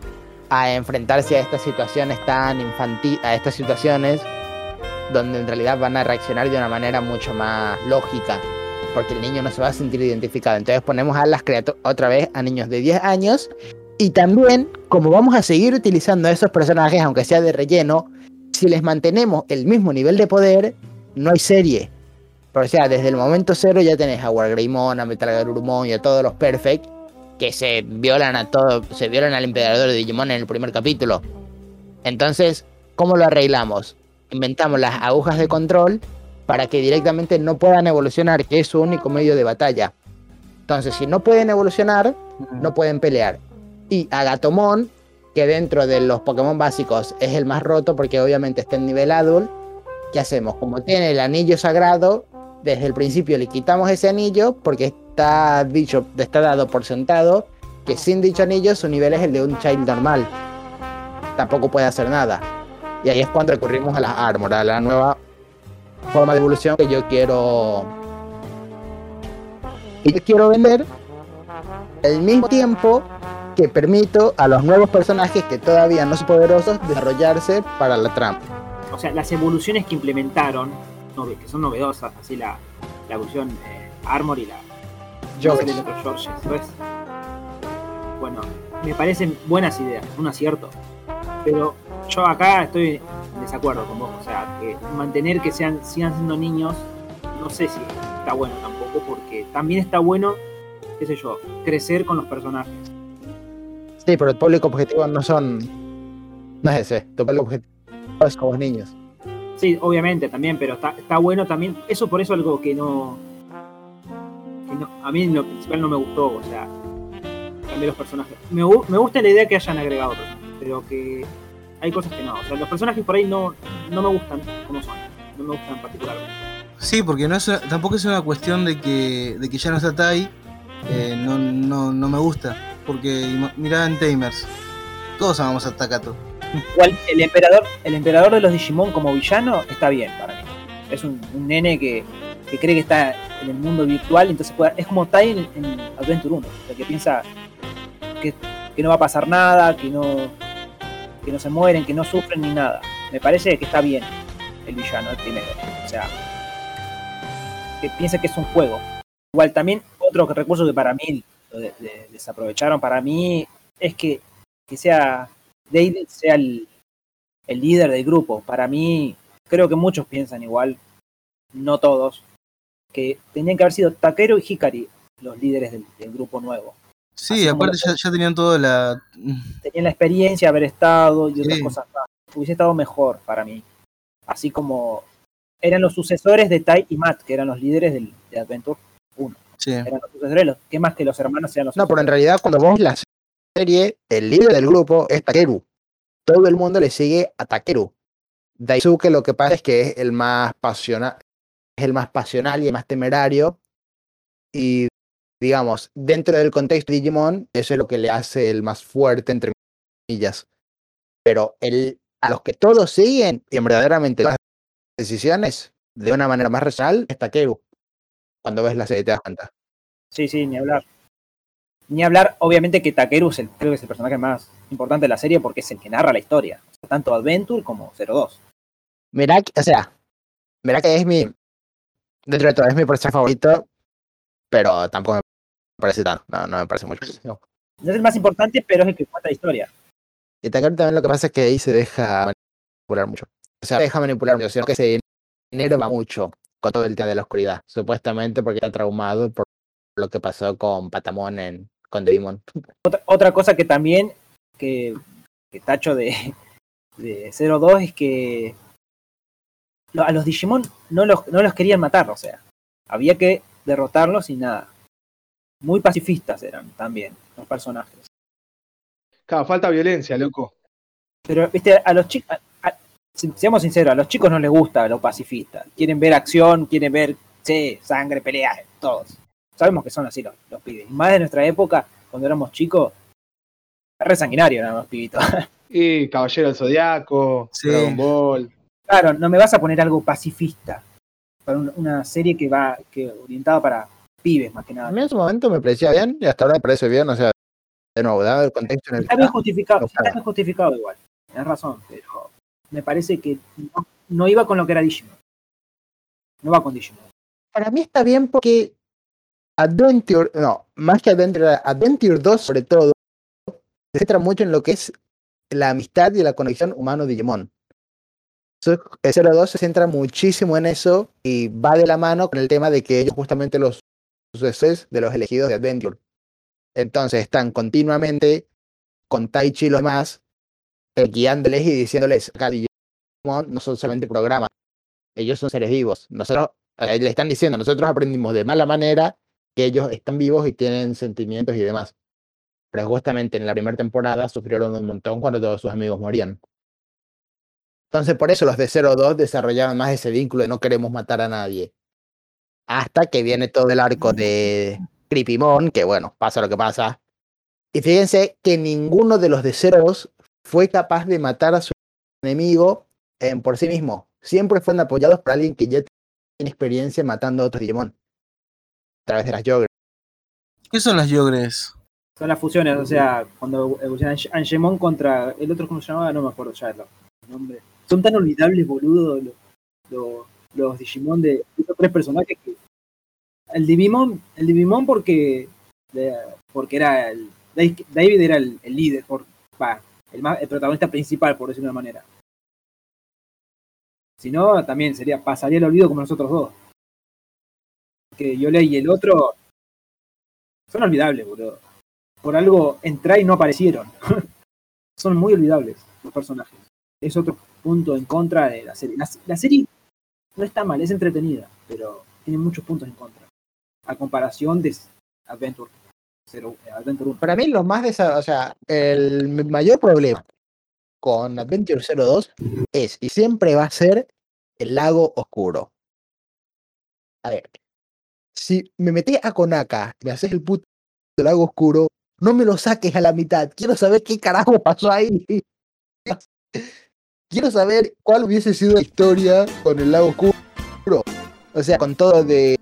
a enfrentarse a estas situaciones tan infantiles, a estas situaciones donde en realidad van a reaccionar de una manera mucho más lógica, porque el niño no se va a sentir identificado. Entonces ponemos a las criaturas otra vez a niños de 10 años y también, como vamos a seguir utilizando a esos personajes, aunque sea de relleno, si les mantenemos el mismo nivel de poder, no hay serie. o sea, desde el momento cero ya tenés a Wargreymon, a Metal y a todos los Perfect que se violan a todo, se violan al emperador de Digimon en el primer capítulo. Entonces, ¿cómo lo arreglamos? inventamos las agujas de control para que directamente no puedan evolucionar, que es su único medio de batalla. Entonces, si no pueden evolucionar, no pueden pelear. Y Agatomon, que dentro de los Pokémon básicos es el más roto porque obviamente está en nivel adult, ¿qué hacemos? Como tiene el anillo sagrado, desde el principio le quitamos ese anillo porque está dicho, está dado por sentado que sin dicho anillo su nivel es el de un child normal. Tampoco puede hacer nada. Y ahí es cuando recurrimos a las Armor, a la nueva forma de evolución que yo quiero. Y yo quiero vender al mismo tiempo que permito a los nuevos personajes que todavía no son poderosos desarrollarse para la trama. O sea, las evoluciones que implementaron, que son novedosas, así la, la evolución eh, Armor y la George. Bueno, me parecen buenas ideas, un acierto. Pero yo acá estoy en desacuerdo con vos. O sea, que mantener que sean, sigan siendo niños, no sé si está bueno tampoco, porque también está bueno, qué sé yo, crecer con los personajes. Sí, pero el público objetivo no son. No es ese. Tu público objetivo es como los niños. Sí, obviamente también, pero está, está bueno también. Eso por eso algo que no, que no. A mí lo principal no me gustó, o sea, cambiar los personajes. Me, me gusta la idea que hayan agregado otros, pero que hay cosas que no. O sea, los personajes por ahí no, no me gustan como son. No me gustan particularmente. Sí, porque no es tampoco es una cuestión de que, de que ya no está Tai. Eh, no, no, no, me gusta. Porque mirá en Tamers. Todos amamos a Takato. El emperador, el emperador de los Digimon como villano está bien para mí. Es un, nene que, que, cree que está en el mundo virtual, entonces es como Tai en, en Adventure 1, o que piensa que, que no va a pasar nada, que no, que no se mueren, que no sufren ni nada. Me parece que está bien el villano, el primero. O sea, que piensa que es un juego. Igual también otro recurso que para mí desaprovecharon para mí es que, que sea David sea el, el líder del grupo. Para mí, creo que muchos piensan igual, no todos, que tenían que haber sido Takeru y Hikari los líderes del grupo nuevo. Sí, aparte ya, tenían toda la. Tenían la experiencia de haber estado y otras cosas más. Hubiese estado mejor para mí. Así como eran los sucesores de Tai y Matt, que eran los líderes del, de Adventure 1. Sí. Eran los sucesores, ¿qué más que los hermanos sean los No, pero en realidad cuando vos la serie, el líder del grupo es Takeru. Todo el mundo le sigue a Takeru. Daisuke lo que pasa es que es el más pasional, es el más pasional y el más temerario. Y digamos, dentro del contexto de Digimon, eso es lo que le hace el más fuerte, entre comillas. Pero el, a los que todos siguen y verdaderamente las decisiones de una manera más racional es Takeru. Cuando ves la serie te das cuenta. Sí, sí, ni hablar. Ni hablar, obviamente que Takeru es el, creo que es el personaje más importante de la serie porque es el que narra la historia. Tanto Adventure como 02. Mirá, o sea, mirá que es mi. Dentro de todo, es mi personaje favorito. Pero tampoco me parece tanto, no, no me parece mucho. No. es el más importante, pero es el que cuenta la historia. Y también lo que pasa es que ahí se deja manipular mucho. O sea, deja manipular mucho, sino que ese dinero va mucho. Con todo el tema de la oscuridad, supuestamente porque era traumado por lo que pasó con Patamon en, con Digimon. Otra, otra cosa que también que, que tacho de, de 02 es que a los Digimon no los, no los querían matar, o sea, había que derrotarlos y nada. Muy pacifistas eran también los personajes. Claro, falta violencia, loco. Pero, viste, a los chicos, seamos sinceros, a los chicos no les gusta lo pacifista. Quieren ver acción, quieren ver, sí, sangre, peleas, todos. Sabemos que son así los, los pibes. Y más de nuestra época, cuando éramos chicos, re sanguinario eran los pibitos. Y Caballero del Zodiaco, Sí. Dragon Ball. claro, no me vas a poner algo pacifista para un- una serie que va que orientada para pibes más que A nada. mí en su momento me parecía bien y hasta ahora me parece bien, o sea, de nuevo, dado el contexto en el que Está bien justificado, está bien justificado igual. Tienes razón, pero me parece que no, iba con lo que era Digimon. No va con Digimon. Para mí está bien porque Adventure, no, más que Adventure, Adventure 2 sobre todo, se centra mucho en lo que es la amistad y la conexión humano-Digimon. So- el 02 se centra muchísimo en eso y va de la mano con el tema de que ellos justamente los sucesores de los elegidos de Adventure. Entonces están continuamente con Taichi y los demás, eh, guiándoles y diciéndoles, no son solamente programas, ellos son seres vivos. Nosotros eh, le están diciendo, nosotros aprendimos de mala manera que ellos están vivos y tienen sentimientos y demás. Pero justamente en la primera temporada sufrieron un montón cuando todos sus amigos morían. Entonces por eso los de 02 desarrollaban más ese vínculo de no queremos matar a nadie. Hasta que viene todo el arco de Creepymon, que bueno, pasa lo que pasa. Y fíjense que ninguno de los de 02 fue capaz de matar a su enemigo eh, por sí mismo. Siempre fueron apoyados por alguien que ya tiene experiencia matando a otros Digimon. A través de las Yogre. ¿Qué son las yogres? Son las fusiones, o sea, cuando evoluciona Ange- Angemon contra el otro, ¿cómo se llamaba? No me acuerdo ya el nombre. Son tan olvidables, boludo, lo- lo- los Digimon de estos tres personajes que. El Digimon, el Digimon porque. de- porque era el. David era el, el líder, por, el, más- el protagonista principal, por decirlo de una manera. Si no, también sería, pasaría el olvido como nosotros dos. Que Yole y el otro son olvidables, boludo. Por algo entra y no aparecieron. son muy olvidables los personajes. Es otro punto en contra de la serie. La, serie no está mal, es entretenida, pero tiene muchos puntos en contra. A comparación de Adventure, 1. Para mí lo más o sea, el mayor problema con Adventure 02 es y siempre va a ser el lago oscuro. A ver, si me metí a Konaka y me haces el puto lago oscuro, no me lo saques a la mitad. Quiero saber qué carajo pasó ahí. Quiero saber cuál hubiese sido la historia con el lago oscuro. O sea, con todo de,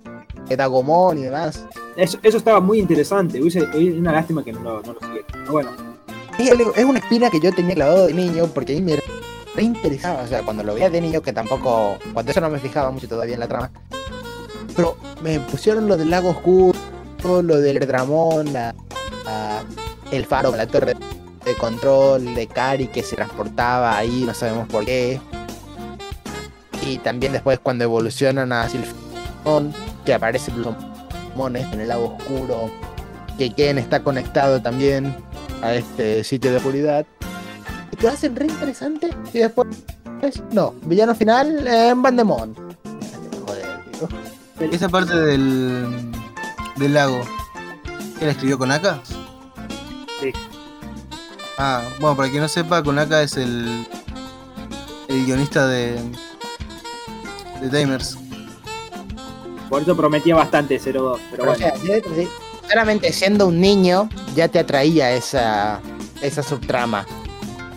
de y demás. Eso, eso estaba muy interesante. hubiese- Es una lástima que no, no lo siguieron. Pero bueno, es una espina que yo tenía clavado de niño porque a mí me re interesaba. O sea, cuando lo veía de niño, que tampoco. Cuando eso no me fijaba mucho todavía en la trama. Pero me pusieron lo del lago oscuro, lo del Dramón, la, el faro, la torre de control de Kari que se transportaba ahí, no sabemos por qué. Y también después cuando evolucionan a Silphon, que aparece En el lago oscuro, que Ken está conectado también a este sitio de oscuridad. Y te lo hacen re interesante. Y después, pues, no, villano final en Bandemon. Joder, tío. Esa parte del, del lago, ¿él escribió con Aka? Sí. Ah, bueno, para quien no sepa, Konaka es el, el guionista de, de Tamers. Por eso prometía bastante 0-2. Pero Pero, o sea, solamente siendo un niño ya te atraía esa, esa subtrama.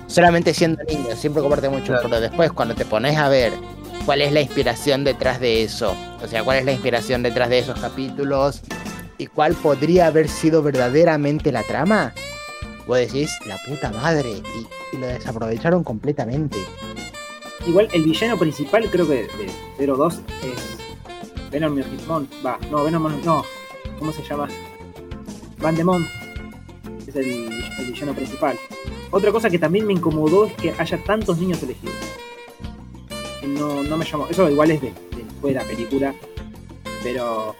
Solamente siendo niño, siempre comparte mucho. Claro. Pero después, cuando te pones a ver cuál es la inspiración detrás de eso, o sea, cuál es la inspiración detrás de esos capítulos y cuál podría haber sido verdaderamente la trama, vos decís, la puta madre, y, y lo desaprovecharon completamente. igual el villano principal creo que de 0-2 es Venom Mirtimon. Va, no, Venom no. ¿Cómo se llama? Vandemon. Es el, villano principal. Otra cosa que también me incomodó es que haya tantos niños elegidos. No, no me llamó. Eso igual es de, de después de la película, pero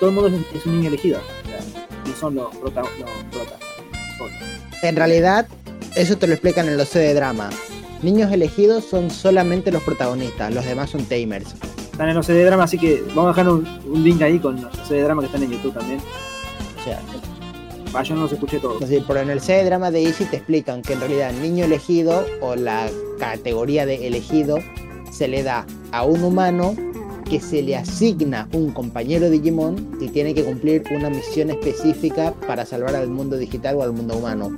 todo el mundo es, un niño elegido, o sea, no son los prota, los prota. En realidad, eso te lo explican en los C de drama. Niños elegidos son solamente los protagonistas, los demás son tamers. Están en los CD drama, así que vamos a dejar un, un link ahí con los CD drama que están en YouTube también. O sea, Ah, yo no los escuché todos. pero en el C de drama de Easy te explican que en realidad niño elegido o la categoría de elegido se le da a un humano que se le asigna un compañero Digimon y tiene que cumplir una misión específica para salvar al mundo digital o al mundo humano.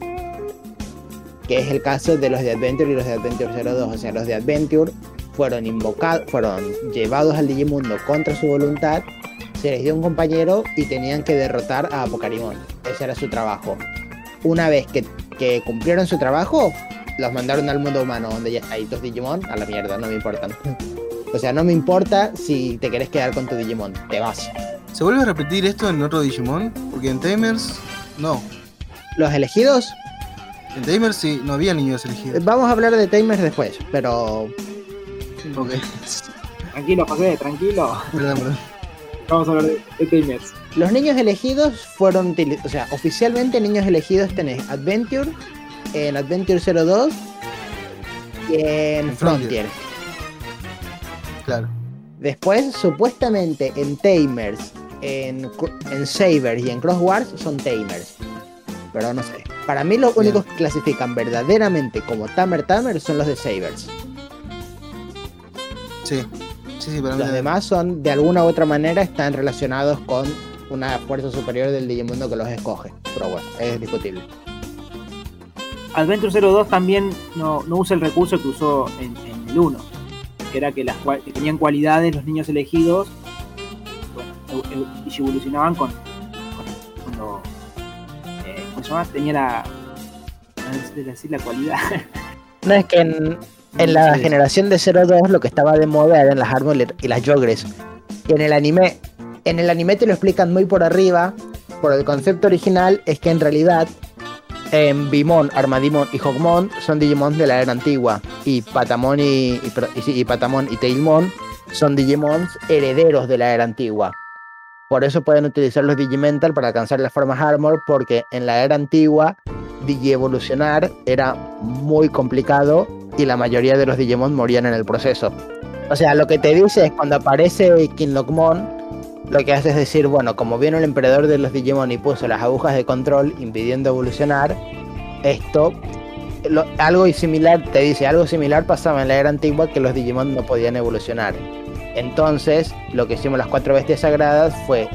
Que es el caso de los de Adventure y los de Adventure 02. O sea, los de Adventure fueron invocados, fueron llevados al Digimundo contra su voluntad, se les dio un compañero y tenían que derrotar a Pokémon. Ese era su trabajo. Una vez que, que cumplieron su trabajo, los mandaron al mundo humano, donde ya hay dos Digimon, a la mierda, no me importan. O sea, no me importa si te querés quedar con tu Digimon, te vas. ¿Se vuelve a repetir esto en otro Digimon? Porque en Tamers, no. Los elegidos, En Tamers sí, no había niños elegidos. vamos a hablar de Tamers después, pero Ok, Tranquilo, José, tranquilo. perdón, perdón. Vamos a hablar de, de Tamers. Los niños elegidos fueron o sea, oficialmente niños elegidos tenés Adventure, en Adventure 02 y en En Frontier. Frontier. Claro. Después, supuestamente en Tamers, en, en Saber y en Cross Wars son Tamers. Pero no sé. Para mí los Bien. únicos que clasifican verdaderamente como Tamer Tamer son los de Sabers. Sí. Sí, sí, para mí. Los demás son, de alguna u otra manera, están relacionados con una fuerza superior del Digimundo que los escoge. Pero bueno, es discutible. Adventure 02 también no, no usa el recurso que usó en, en el 1, que era que, las, que tenían cualidades los niños elegidos, bueno, eu- eu- y evolucionaban con, con- cuando, eh, ¿cómo se llama? Tenía la, no sé decir la cualidad, No es que en, en la Sí. generación de 02 lo que estaba de moda eran las Armor y las Yogres. Y en el anime, en el anime te lo explican muy por arriba, por el concepto original es que en realidad en Bimon, Armadimon y Hogmon son Digimon de la era antigua y Patamon y, y, y y Patamon y Tailmon son Digimons herederos de la era antigua. Por eso pueden utilizar los Digimental para alcanzar las formas Armor porque en la era antigua digievolucionar era muy complicado y la mayoría de los Digimon morían en el proceso. O sea, lo que te dice es cuando aparece Kinlockmon, lo que hace es decir, bueno, como vino el emperador de los Digimon y puso las agujas de control impidiendo evolucionar, esto, algo similar, te dice, algo similar pasaba en la era antigua que los Digimon no podían evolucionar. Entonces, lo que hicimos las cuatro bestias sagradas fue,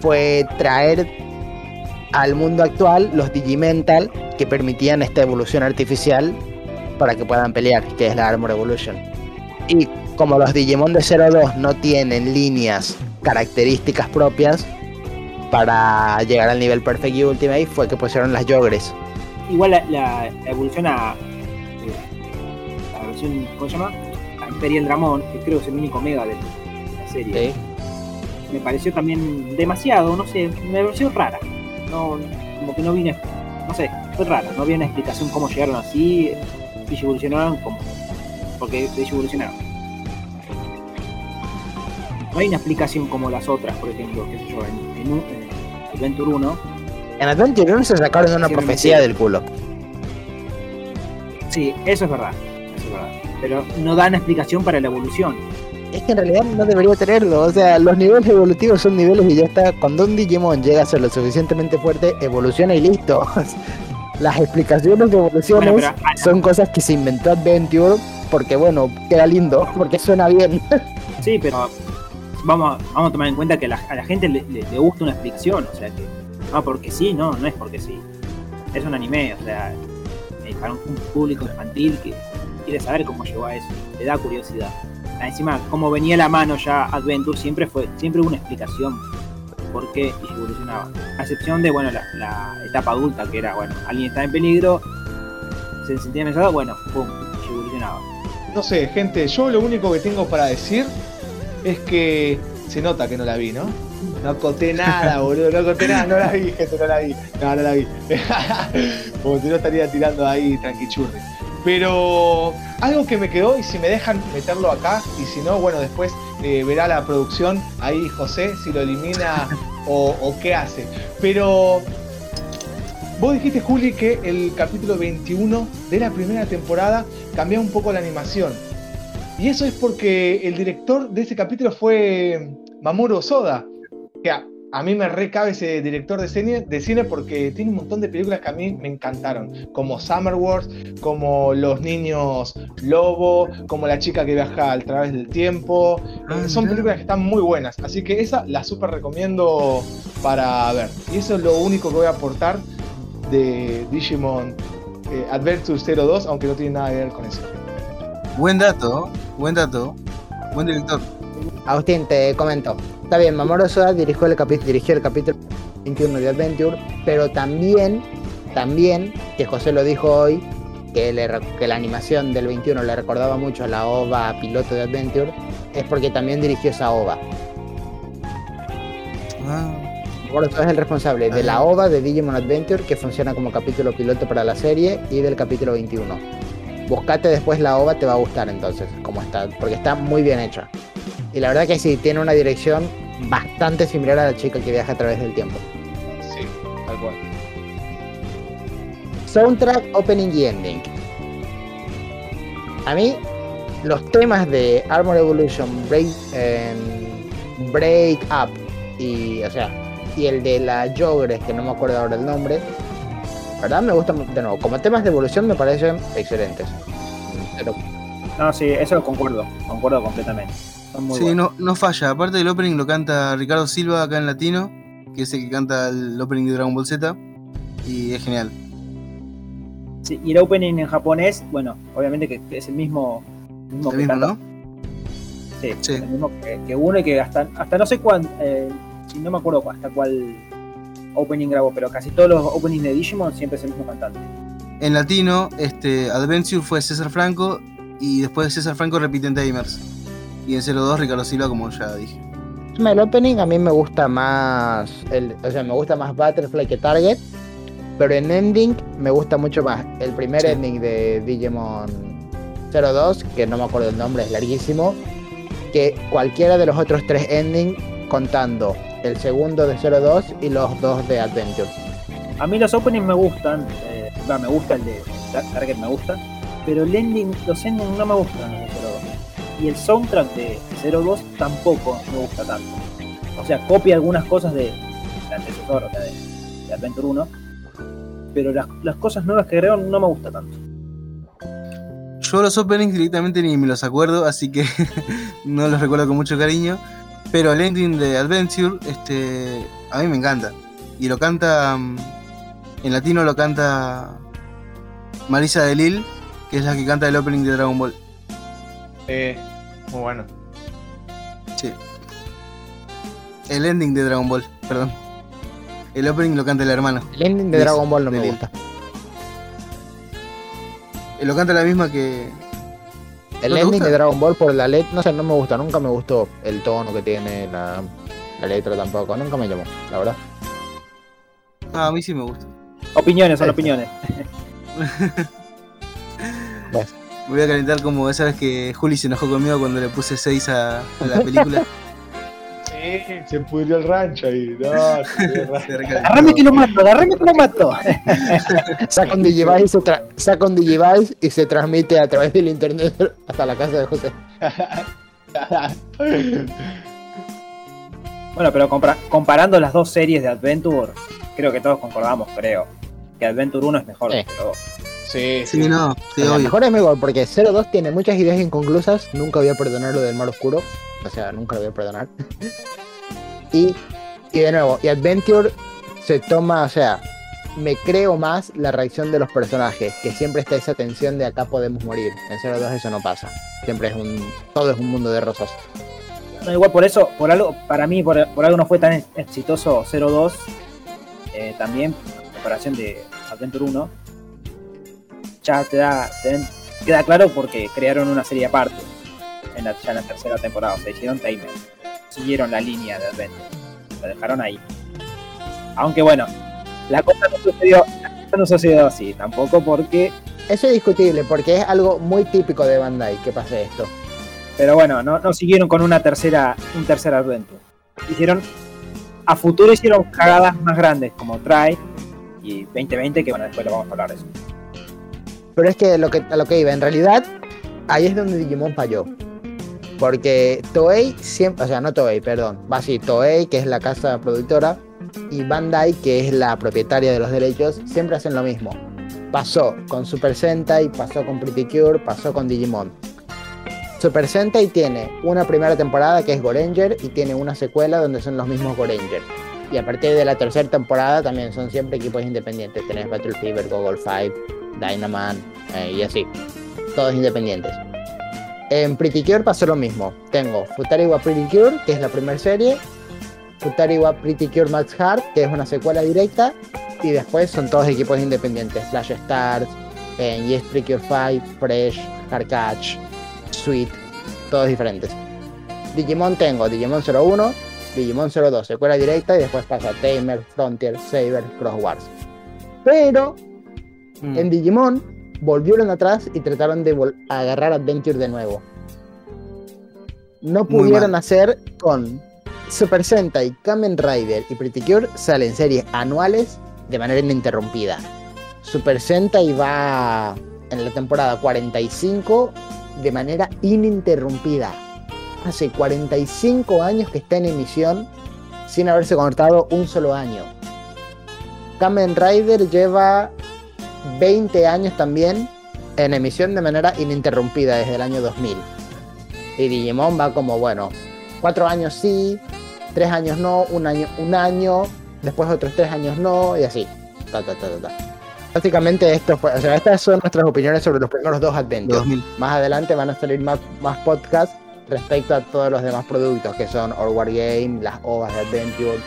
fue traer al mundo actual los Digimental que permitían esta evolución artificial para que puedan pelear, que es la Armor Evolution. Y como los Digimon de 02 no tienen líneas características propias para llegar al nivel Perfect y Ultimate, fue que pusieron las Yogres. igual la, evolución a eh, la ¿cómo se llama? A Imperial Dramon, que creo que es el único mega de la serie. me pareció también demasiado, no sé, me pareció rara. No, como que no vine, no sé, fue rara, no había una explicación cómo llegaron así y evolucionaron como, porque evolucionaron. No hay una explicación como las otras, por ejemplo, qué sé yo, en, en, un- en Adventure 1. En Adventure 1 se sacaron una profecía del culo. Sí, eso es verdad. Pero no dan explicación para la evolución. Es que en realidad no debería tenerlo. O sea, los niveles evolutivos son niveles y ya está. Cuando un Digimon llega a ser lo suficientemente fuerte, evoluciona y listo. Las explicaciones de evoluciones Bueno, pero, ah, son cosas que se inventó Adventure porque, bueno, queda lindo, porque suena bien. Sí, pero vamos, vamos a tomar en cuenta que a la, a la gente le, le- le gusta una explicación, o sea que no porque sí, no, no es porque sí. Es un anime, o sea, para un público infantil que quiere saber cómo llegó a eso, le da curiosidad. Ah, Encima, como venía la mano ya Adventure, siempre fue, siempre hubo una explicación por qué evolucionaba. A excepción de, bueno, la, la etapa adulta, que era, bueno, alguien está en peligro, se sentía amenazado, bueno, pum, evolucionaba. No sé, gente, yo lo único que tengo para decir es que se nota que no la vi, ¿no? No conté nada, boludo, no conté nada, no la vi, gente, no la vi. No, no la vi. Como si no estaría tirando ahí tranquichurri. Pero algo que me quedó, y si me dejan meterlo acá, y si no, bueno, después eh, verá la producción ahí José si lo elimina o, o qué hace. Pero vos dijiste, Juli, que el capítulo 21 de la primera temporada cambia un poco la animación. Y eso es porque el director de ese capítulo fue Mamoru Soda, que a, a mí me recabe ese director de cine, de cine porque tiene un montón de películas que a mí me encantaron, como Summer Wars, como Los Niños Lobo, como La chica que viaja al través del tiempo. Ah, Eh, son películas que están muy buenas, así que esa la súper recomiendo para ver. Y eso es lo único que voy a aportar de Digimon eh, Adventure 02, aunque no tiene nada que ver con eso. Buen dato, buen dato. Buen director. Agustín, te comento. Está bien, Mamoru Soda dirigió el, capi- dirigió el capítulo 21 de Adventure, pero también, también, que José lo dijo hoy, que, le re- que la animación del 21 le recordaba mucho a la OVA piloto de Adventure, es porque también dirigió esa OVA. Ah, Mamoru Soda es el responsable de la OVA de Digimon Adventure, que funciona como capítulo piloto para la serie, y del capítulo 21. Buscate después la OVA, te va a gustar entonces, como está, porque está muy bien hecha. Y la verdad que sí, tiene una dirección bastante similar a la chica que viaja a través del tiempo. Sí, tal cual. Soundtrack, opening y ending. A mí, los temas de Armor Evolution, Break, em, Break Up y, o sea, y el de la Jogres, que no me acuerdo ahora el nombre, ¿verdad? Me gustan, de nuevo, como temas de evolución me parecen excelentes. Pero No, sí, eso concuerdo, concuerdo completamente. Muy sí, no, no falla. Aparte del opening lo canta Ricardo Silva acá en latino, que es el que canta el opening de Dragon Ball Z. Y es genial. Sí, y el opening en japonés, bueno, obviamente que es el mismo, mismo El mismo, canta- ¿no? Sí, Sí. el mismo que, que uno y que hasta, hasta no sé cuándo, eh, si no me acuerdo cu- hasta cuál opening grabó, pero casi todos los openings de Digimon siempre es el mismo cantante. En latino, este Adventure fue César Franco y después de César Franco repiten Tamers. Y en 02 Ricardo Silva, como ya dije. el opening a mí me gusta más, el, o sea, me gusta más Butterfly que Target, pero en ending me gusta mucho más el primer Sí. ending de Digimon 02, que no me acuerdo el nombre, es larguísimo, que cualquiera de los otros tres endings contando el segundo de 02 y los dos de Adventure. A mí los openings me gustan, eh, me gusta el de Tar- Target, me gusta, pero el ending, los endings no me gustan los de 02. Y el soundtrack de 02 tampoco me gusta tanto. O sea, copia algunas cosas de, de antecesor, o sea, de, de Adventure 1, pero las, las cosas nuevas que agregaron no me gusta tanto. Yo los openings directamente ni me los acuerdo, así que no los recuerdo con mucho cariño. Pero el ending de Adventure, este, a mí me encanta. Y lo canta, mm, en latino lo canta Marisa de Lil, que es la que canta el opening de Dragon Ball. Eh, muy bueno. Sí. El ending de Dragon Ball, perdón. El opening lo canta el hermano. El ending de Liz, Dragon Ball no me Lil. gusta. Eh, Lo canta la misma que. El ¿No te ending de Dragon Ball por la letra, no sé, no me gusta, nunca me gustó el tono que tiene, la, la letra tampoco, nunca me llamó, la verdad. Ah, a mí sí me gusta. Opiniones son opiniones. Voy a calentar como esa vez que Juli se enojó conmigo cuando le puse 6 a, a la película. Sí, se pudrió el rancho ahí. No, se rancho. Agarrame que lo mato, agarrame que lo mato. saca un Digivice, y se tra- saca un Digivice y se transmite a través del internet hasta la casa de José. Bueno, pero compara- comparando las dos series de Adventure, creo que todos concordamos, creo, que Adventure 1 es mejor Sí. que 02. Sí, Sí, no, sí, obvio. mejor es mejor porque 02 tiene muchas ideas inconclusas, nunca voy a perdonar lo del mar oscuro, o sea, nunca lo voy a perdonar. y, y de nuevo, y Adventure se toma, o sea, me creo más la reacción de los personajes, que siempre está esa tensión de acá podemos morir. En 02 eso no pasa. Siempre es un, todo es un mundo de rosas. No, igual por eso, por algo, para mí, por, por algo no fue tan ex- exitoso 02, eh, también, en comparación de Adventure 1, ya te da, te queda claro porque crearon una serie aparte, en la, ya en la tercera temporada, o sea, hicieron Tamer, siguieron la línea de Adventure, la dejaron ahí. Aunque bueno, la cosa no sucedió, la cosa no sucedió así, tampoco porque eso es discutible porque es algo muy típico de Bandai que pase esto. Pero bueno, no, no siguieron con una tercera, un tercer advento. Hicieron, a futuro hicieron cagadas más grandes como Try y 2020, que bueno, después lo vamos a hablar de eso. Pero es que lo que, a lo que iba, en realidad, ahí es donde Digimon falló. Porque Toei siempre, o sea, no Toei, perdón, va así, Toei, que es la casa productora, y Bandai, que es la propietaria de los derechos, siempre hacen lo mismo. Pasó con Super Sentai, pasó con Pretty Cure, pasó con Digimon. Super Sentai tiene una primera temporada que es Goranger y tiene una secuela donde son los mismos Goranger. Y a partir de la tercera temporada también son siempre equipos independientes. Tenés Battle Fever, Google 5, Dynaman eh, y así. Todos independientes. En Pretty Cure pasó lo mismo. Tengo Futariwa Pretty Cure, que es la primera serie. Futariwa Pretty Cure Max Heart, que es una secuela directa. Y después son todos equipos independientes. Flash Stars, eh, Yes Pretty Cure 5, Fresh, Hardcatch, Sweet. Todos diferentes. Digimon tengo Digimon 01, Digimon 02, secuela directa. Y después pasa Tamer, Frontier, Saber, Cross Wars. Pero Mm. en Digimon volvieron atrás y trataron de agarrar Adventure de nuevo. No pudieron hacer con Super Sentai, Kamen Rider y Pretty Cure salen series anuales de manera ininterrumpida. Super Sentai va en la temporada 45 de manera ininterrumpida. Hace 45 años que está en emisión sin haberse cortado un solo año. Kamen Rider lleva 20 años también en emisión de manera ininterrumpida desde el año 2000. Y Digimon va como, bueno, 4 años sí, 3 años no, un año, un año, después otros 3 años no, y así. Ta, ta, ta, ta. Básicamente esto fue, o sea, estas son nuestras opiniones sobre los primeros dos. 2000. Más adelante van a salir más, más podcasts respecto a todos los demás productos que son All War Game, las OVAs de Adventure,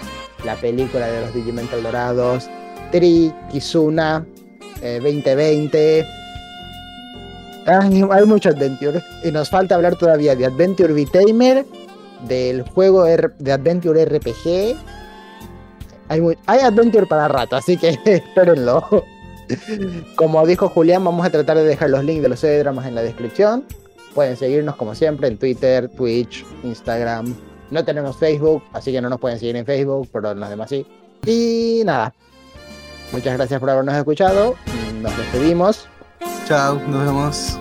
la película de los Digimental Dorados, Tri, Kizuna, eh, 2020. Ay, hay mucho Adventure. Y nos falta hablar todavía de Adventure V-Tamer, del juego de Adventure RPG. Hay, mu- hay Adventure para rato, así que espérenlo. Como dijo Julián, vamos a tratar de dejar los links de los dramas en la descripción. Pueden seguirnos como siempre en Twitter, Twitch, Instagram. No tenemos Facebook, así que no nos pueden seguir en Facebook, pero en los demás sí. Y nada. Muchas gracias por habernos escuchado. Nos despedimos. Chao, nos vemos.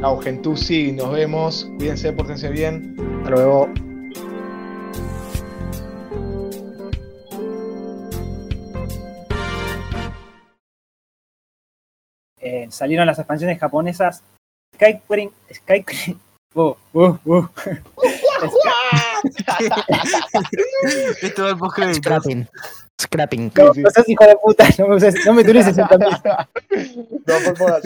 Chao, Gentusi, nos vemos. Cuídense, pórtense bien. Hasta luego. Eh, salieron las expansiones japonesas Sky Queen, Sky Queen- uh, uh, uh. Esto va al postcrédito. Scrapping. No, no seas hijo de puta, no me, uses- no me utilices en también. no, por favor.